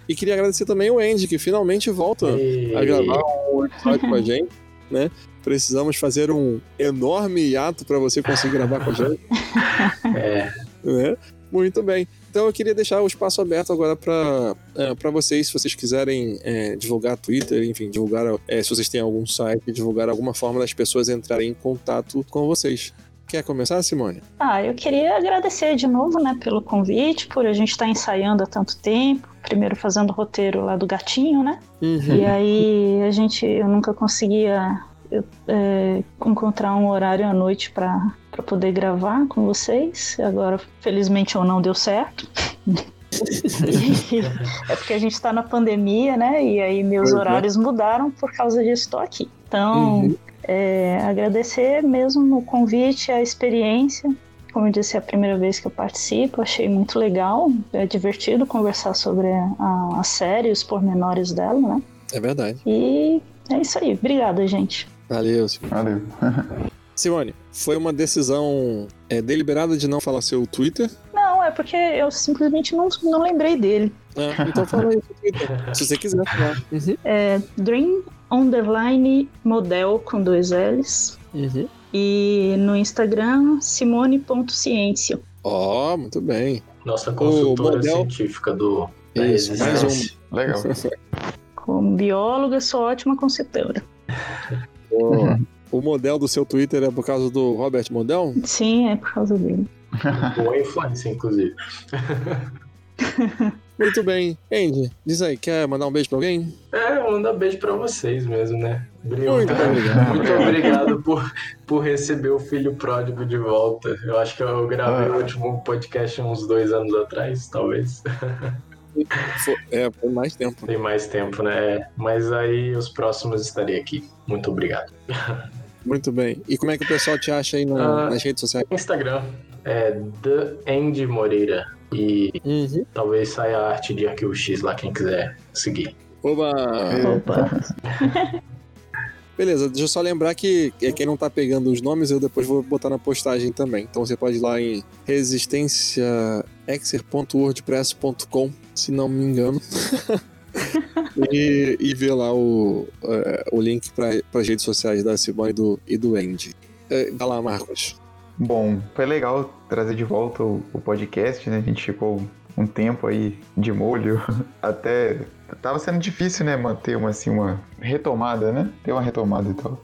E queria agradecer também o Andy, que finalmente volta E... a gravar um episódio com a gente, [LAUGHS] né? Precisamos fazer um enorme hiato para você conseguir gravar com a gente [LAUGHS] É, né? Muito bem. Então eu queria deixar o espaço aberto agora para é, vocês, se vocês quiserem é, divulgar Twitter, enfim, divulgar é, se vocês têm algum site, divulgar alguma forma das pessoas entrarem em contato com vocês. Quer começar, Simone? Ah, eu queria agradecer de novo, né, pelo convite, por a gente estar ensaiando há tanto tempo. Primeiro fazendo o roteiro lá do gatinho, né? Uhum. E aí a gente, eu nunca conseguia é, encontrar um horário à noite para poder gravar com vocês. Agora, felizmente ou não, deu certo. [LAUGHS] É porque a gente está na pandemia, né? E aí meus Pois é. horários mudaram por causa disso estou aqui. Então, Uhum. é, agradecer mesmo o convite, a experiência. Como eu disse, é a primeira vez que eu participo, achei muito legal, é divertido conversar sobre a, a série, os pormenores dela, né? É verdade. E é isso aí. Obrigada, gente. Valeu, Simone. Valeu. [LAUGHS] Simone, foi uma decisão é, deliberada de não falar seu Twitter? Não, é porque eu simplesmente não, não lembrei dele. Ah, então fala aí seu Twitter, se você quiser falar. Uhum. É Dream Underline Model com dois L's. Uhum. E no Instagram, simone.ciência. Ó, muito bem. nossa consultora model- científica do Isso, mais Resistência. uma. Legal. Como bióloga, sou ótima consultora. [LAUGHS] O modelo do seu Twitter é por causa do Robert Model? Sim, é por causa dele. [LAUGHS] Boa influência, inclusive. [LAUGHS] Muito bem. Andy, diz aí, quer mandar um beijo pra alguém? É, manda beijo pra vocês mesmo, né? Muito obrigado. Muito obrigado por, por receber o filho pródigo de volta. Eu acho que eu gravei o último podcast uns dois anos atrás, talvez. [LAUGHS] É, foi mais tempo. Tem mais tempo, né? Mas aí os próximos estarei aqui. Muito obrigado. [LAUGHS] Muito bem. E como é que o pessoal te acha aí no- Ah. nas redes sociais? Instagram, é The Andy Moreira. E Uhum. talvez saia a arte de arquivo X lá, quem quiser seguir. Oba! Opa. [LAUGHS] Beleza, deixa eu só lembrar que é, quem não tá pegando os nomes, eu depois vou botar na postagem também. Então você pode ir lá em resistenciaexer.wordpress.com, se não me engano. [LAUGHS] e, e ver lá o, é, o link para as redes sociais da Simone e do, e do Andy. É, vai lá, Marcos. Bom, foi legal trazer de volta o, o podcast, né? A gente ficou um tempo aí de molho, [LAUGHS] até tava sendo difícil, né, manter uma assim uma retomada, né? Ter uma retomada e tal.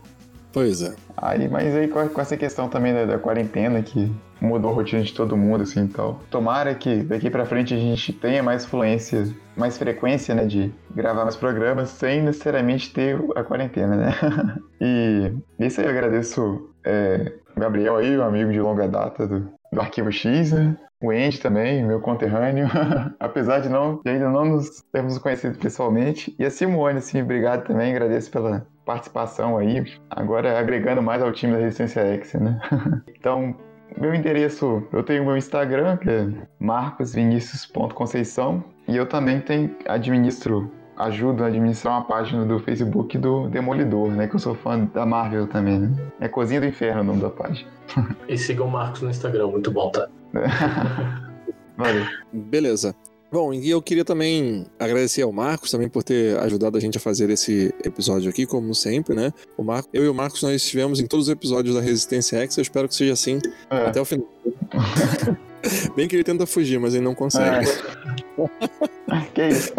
Pois é. Aí, mas aí com, essa questão também da, da quarentena que mudou a rotina de todo mundo assim e tal. Tomara que daqui pra frente a gente tenha mais fluência, mais frequência, né, de gravar mais programas sem necessariamente ter a quarentena, né? [LAUGHS] e isso aí eu agradeço é, o Gabriel aí, um amigo de longa data do, do Arquivo X, né? O Andy também, meu conterrâneo, [LAUGHS] apesar de não de ainda não nos termos conhecido pessoalmente. E a Simone, assim, obrigado também, agradeço pela participação aí, agora agregando mais ao time da Resistência X, né? [LAUGHS] então, meu endereço, eu tenho meu Instagram, que é marcosvinicius.conceição, e eu também tenho, administro, ajudo a administrar uma página do Facebook do Demolidor, né? Que eu sou fã da Marvel também, né? É Cozinha do Inferno o nome da página. [LAUGHS] E sigam o Marcos no Instagram, muito bom, tá? [LAUGHS] Valeu. Beleza. Bom, e eu queria também agradecer ao Marcos também por ter ajudado a gente a fazer esse episódio aqui, como sempre, né? O Marco, eu e o Marcos nós estivemos em todos os episódios da Resistência X, eu espero que seja assim É. até o final. [LAUGHS] Bem que ele tenta fugir, mas ele não consegue. [LAUGHS] que isso?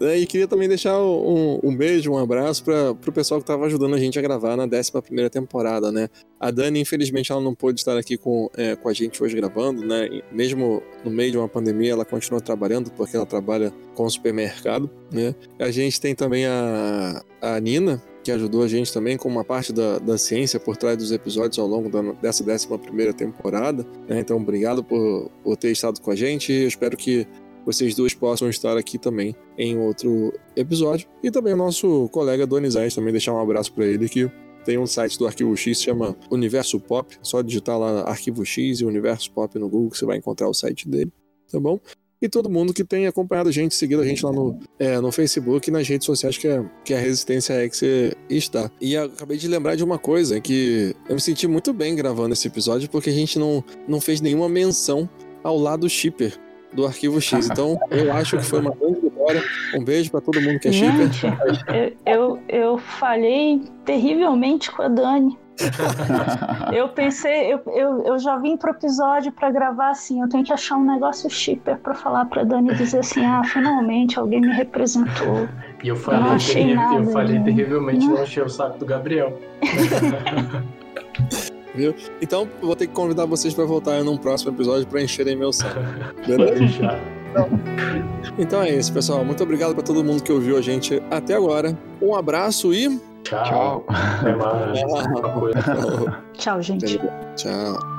É, E queria também deixar um, um beijo, um abraço para o pessoal que estava ajudando a gente a gravar na 11 temporada, né? A Dani, infelizmente, ela não pôde estar aqui com, é, com a gente hoje gravando, né? E mesmo no meio de uma pandemia, ela continua trabalhando, porque ela trabalha com supermercado, né? A gente tem também a, a Nina, que ajudou a gente também com uma parte da, da ciência por trás dos episódios ao longo da, dessa 11 temporada. né? Então, obrigado por, por ter estado com a gente. Eu espero que vocês duas possam estar aqui também em outro episódio. E também o nosso colega Donizete, também deixar um abraço para ele que tem um site do Arquivo X, chama Universo Pop. Só digitar lá Arquivo X e Universo Pop no Google que você vai encontrar o site dele, tá bom? E todo mundo que tem acompanhado a gente, seguido a gente lá no, é, no Facebook e nas redes sociais que, é, que a Resistência X está. E acabei de lembrar de uma coisa que eu me senti muito bem gravando esse episódio porque a gente não, não fez nenhuma menção ao lado shipper do Arquivo X. Então, eu acho que foi uma grande vitória. Um beijo pra todo mundo que é shipper. Gente, eu, eu, eu falhei terrivelmente com a Dani. Eu pensei, eu, eu, eu já vim pro episódio pra gravar assim, eu tenho que achar um negócio shipper pra falar pra Dani dizer assim, ah, finalmente alguém me representou. E eu não falei, achei terri- nada, eu falei gente. terrivelmente Não. não achei o saco do Gabriel. [LAUGHS] Viu? Então, vou ter que convidar vocês pra voltar num próximo episódio pra encherem meu saco. Beleza? Deixar. Então é isso, pessoal. Muito obrigado pra todo mundo que ouviu a gente até agora. Um abraço e. Tchau. Tchau. Até mais. Uma coisa. Tchau, gente. Tchau.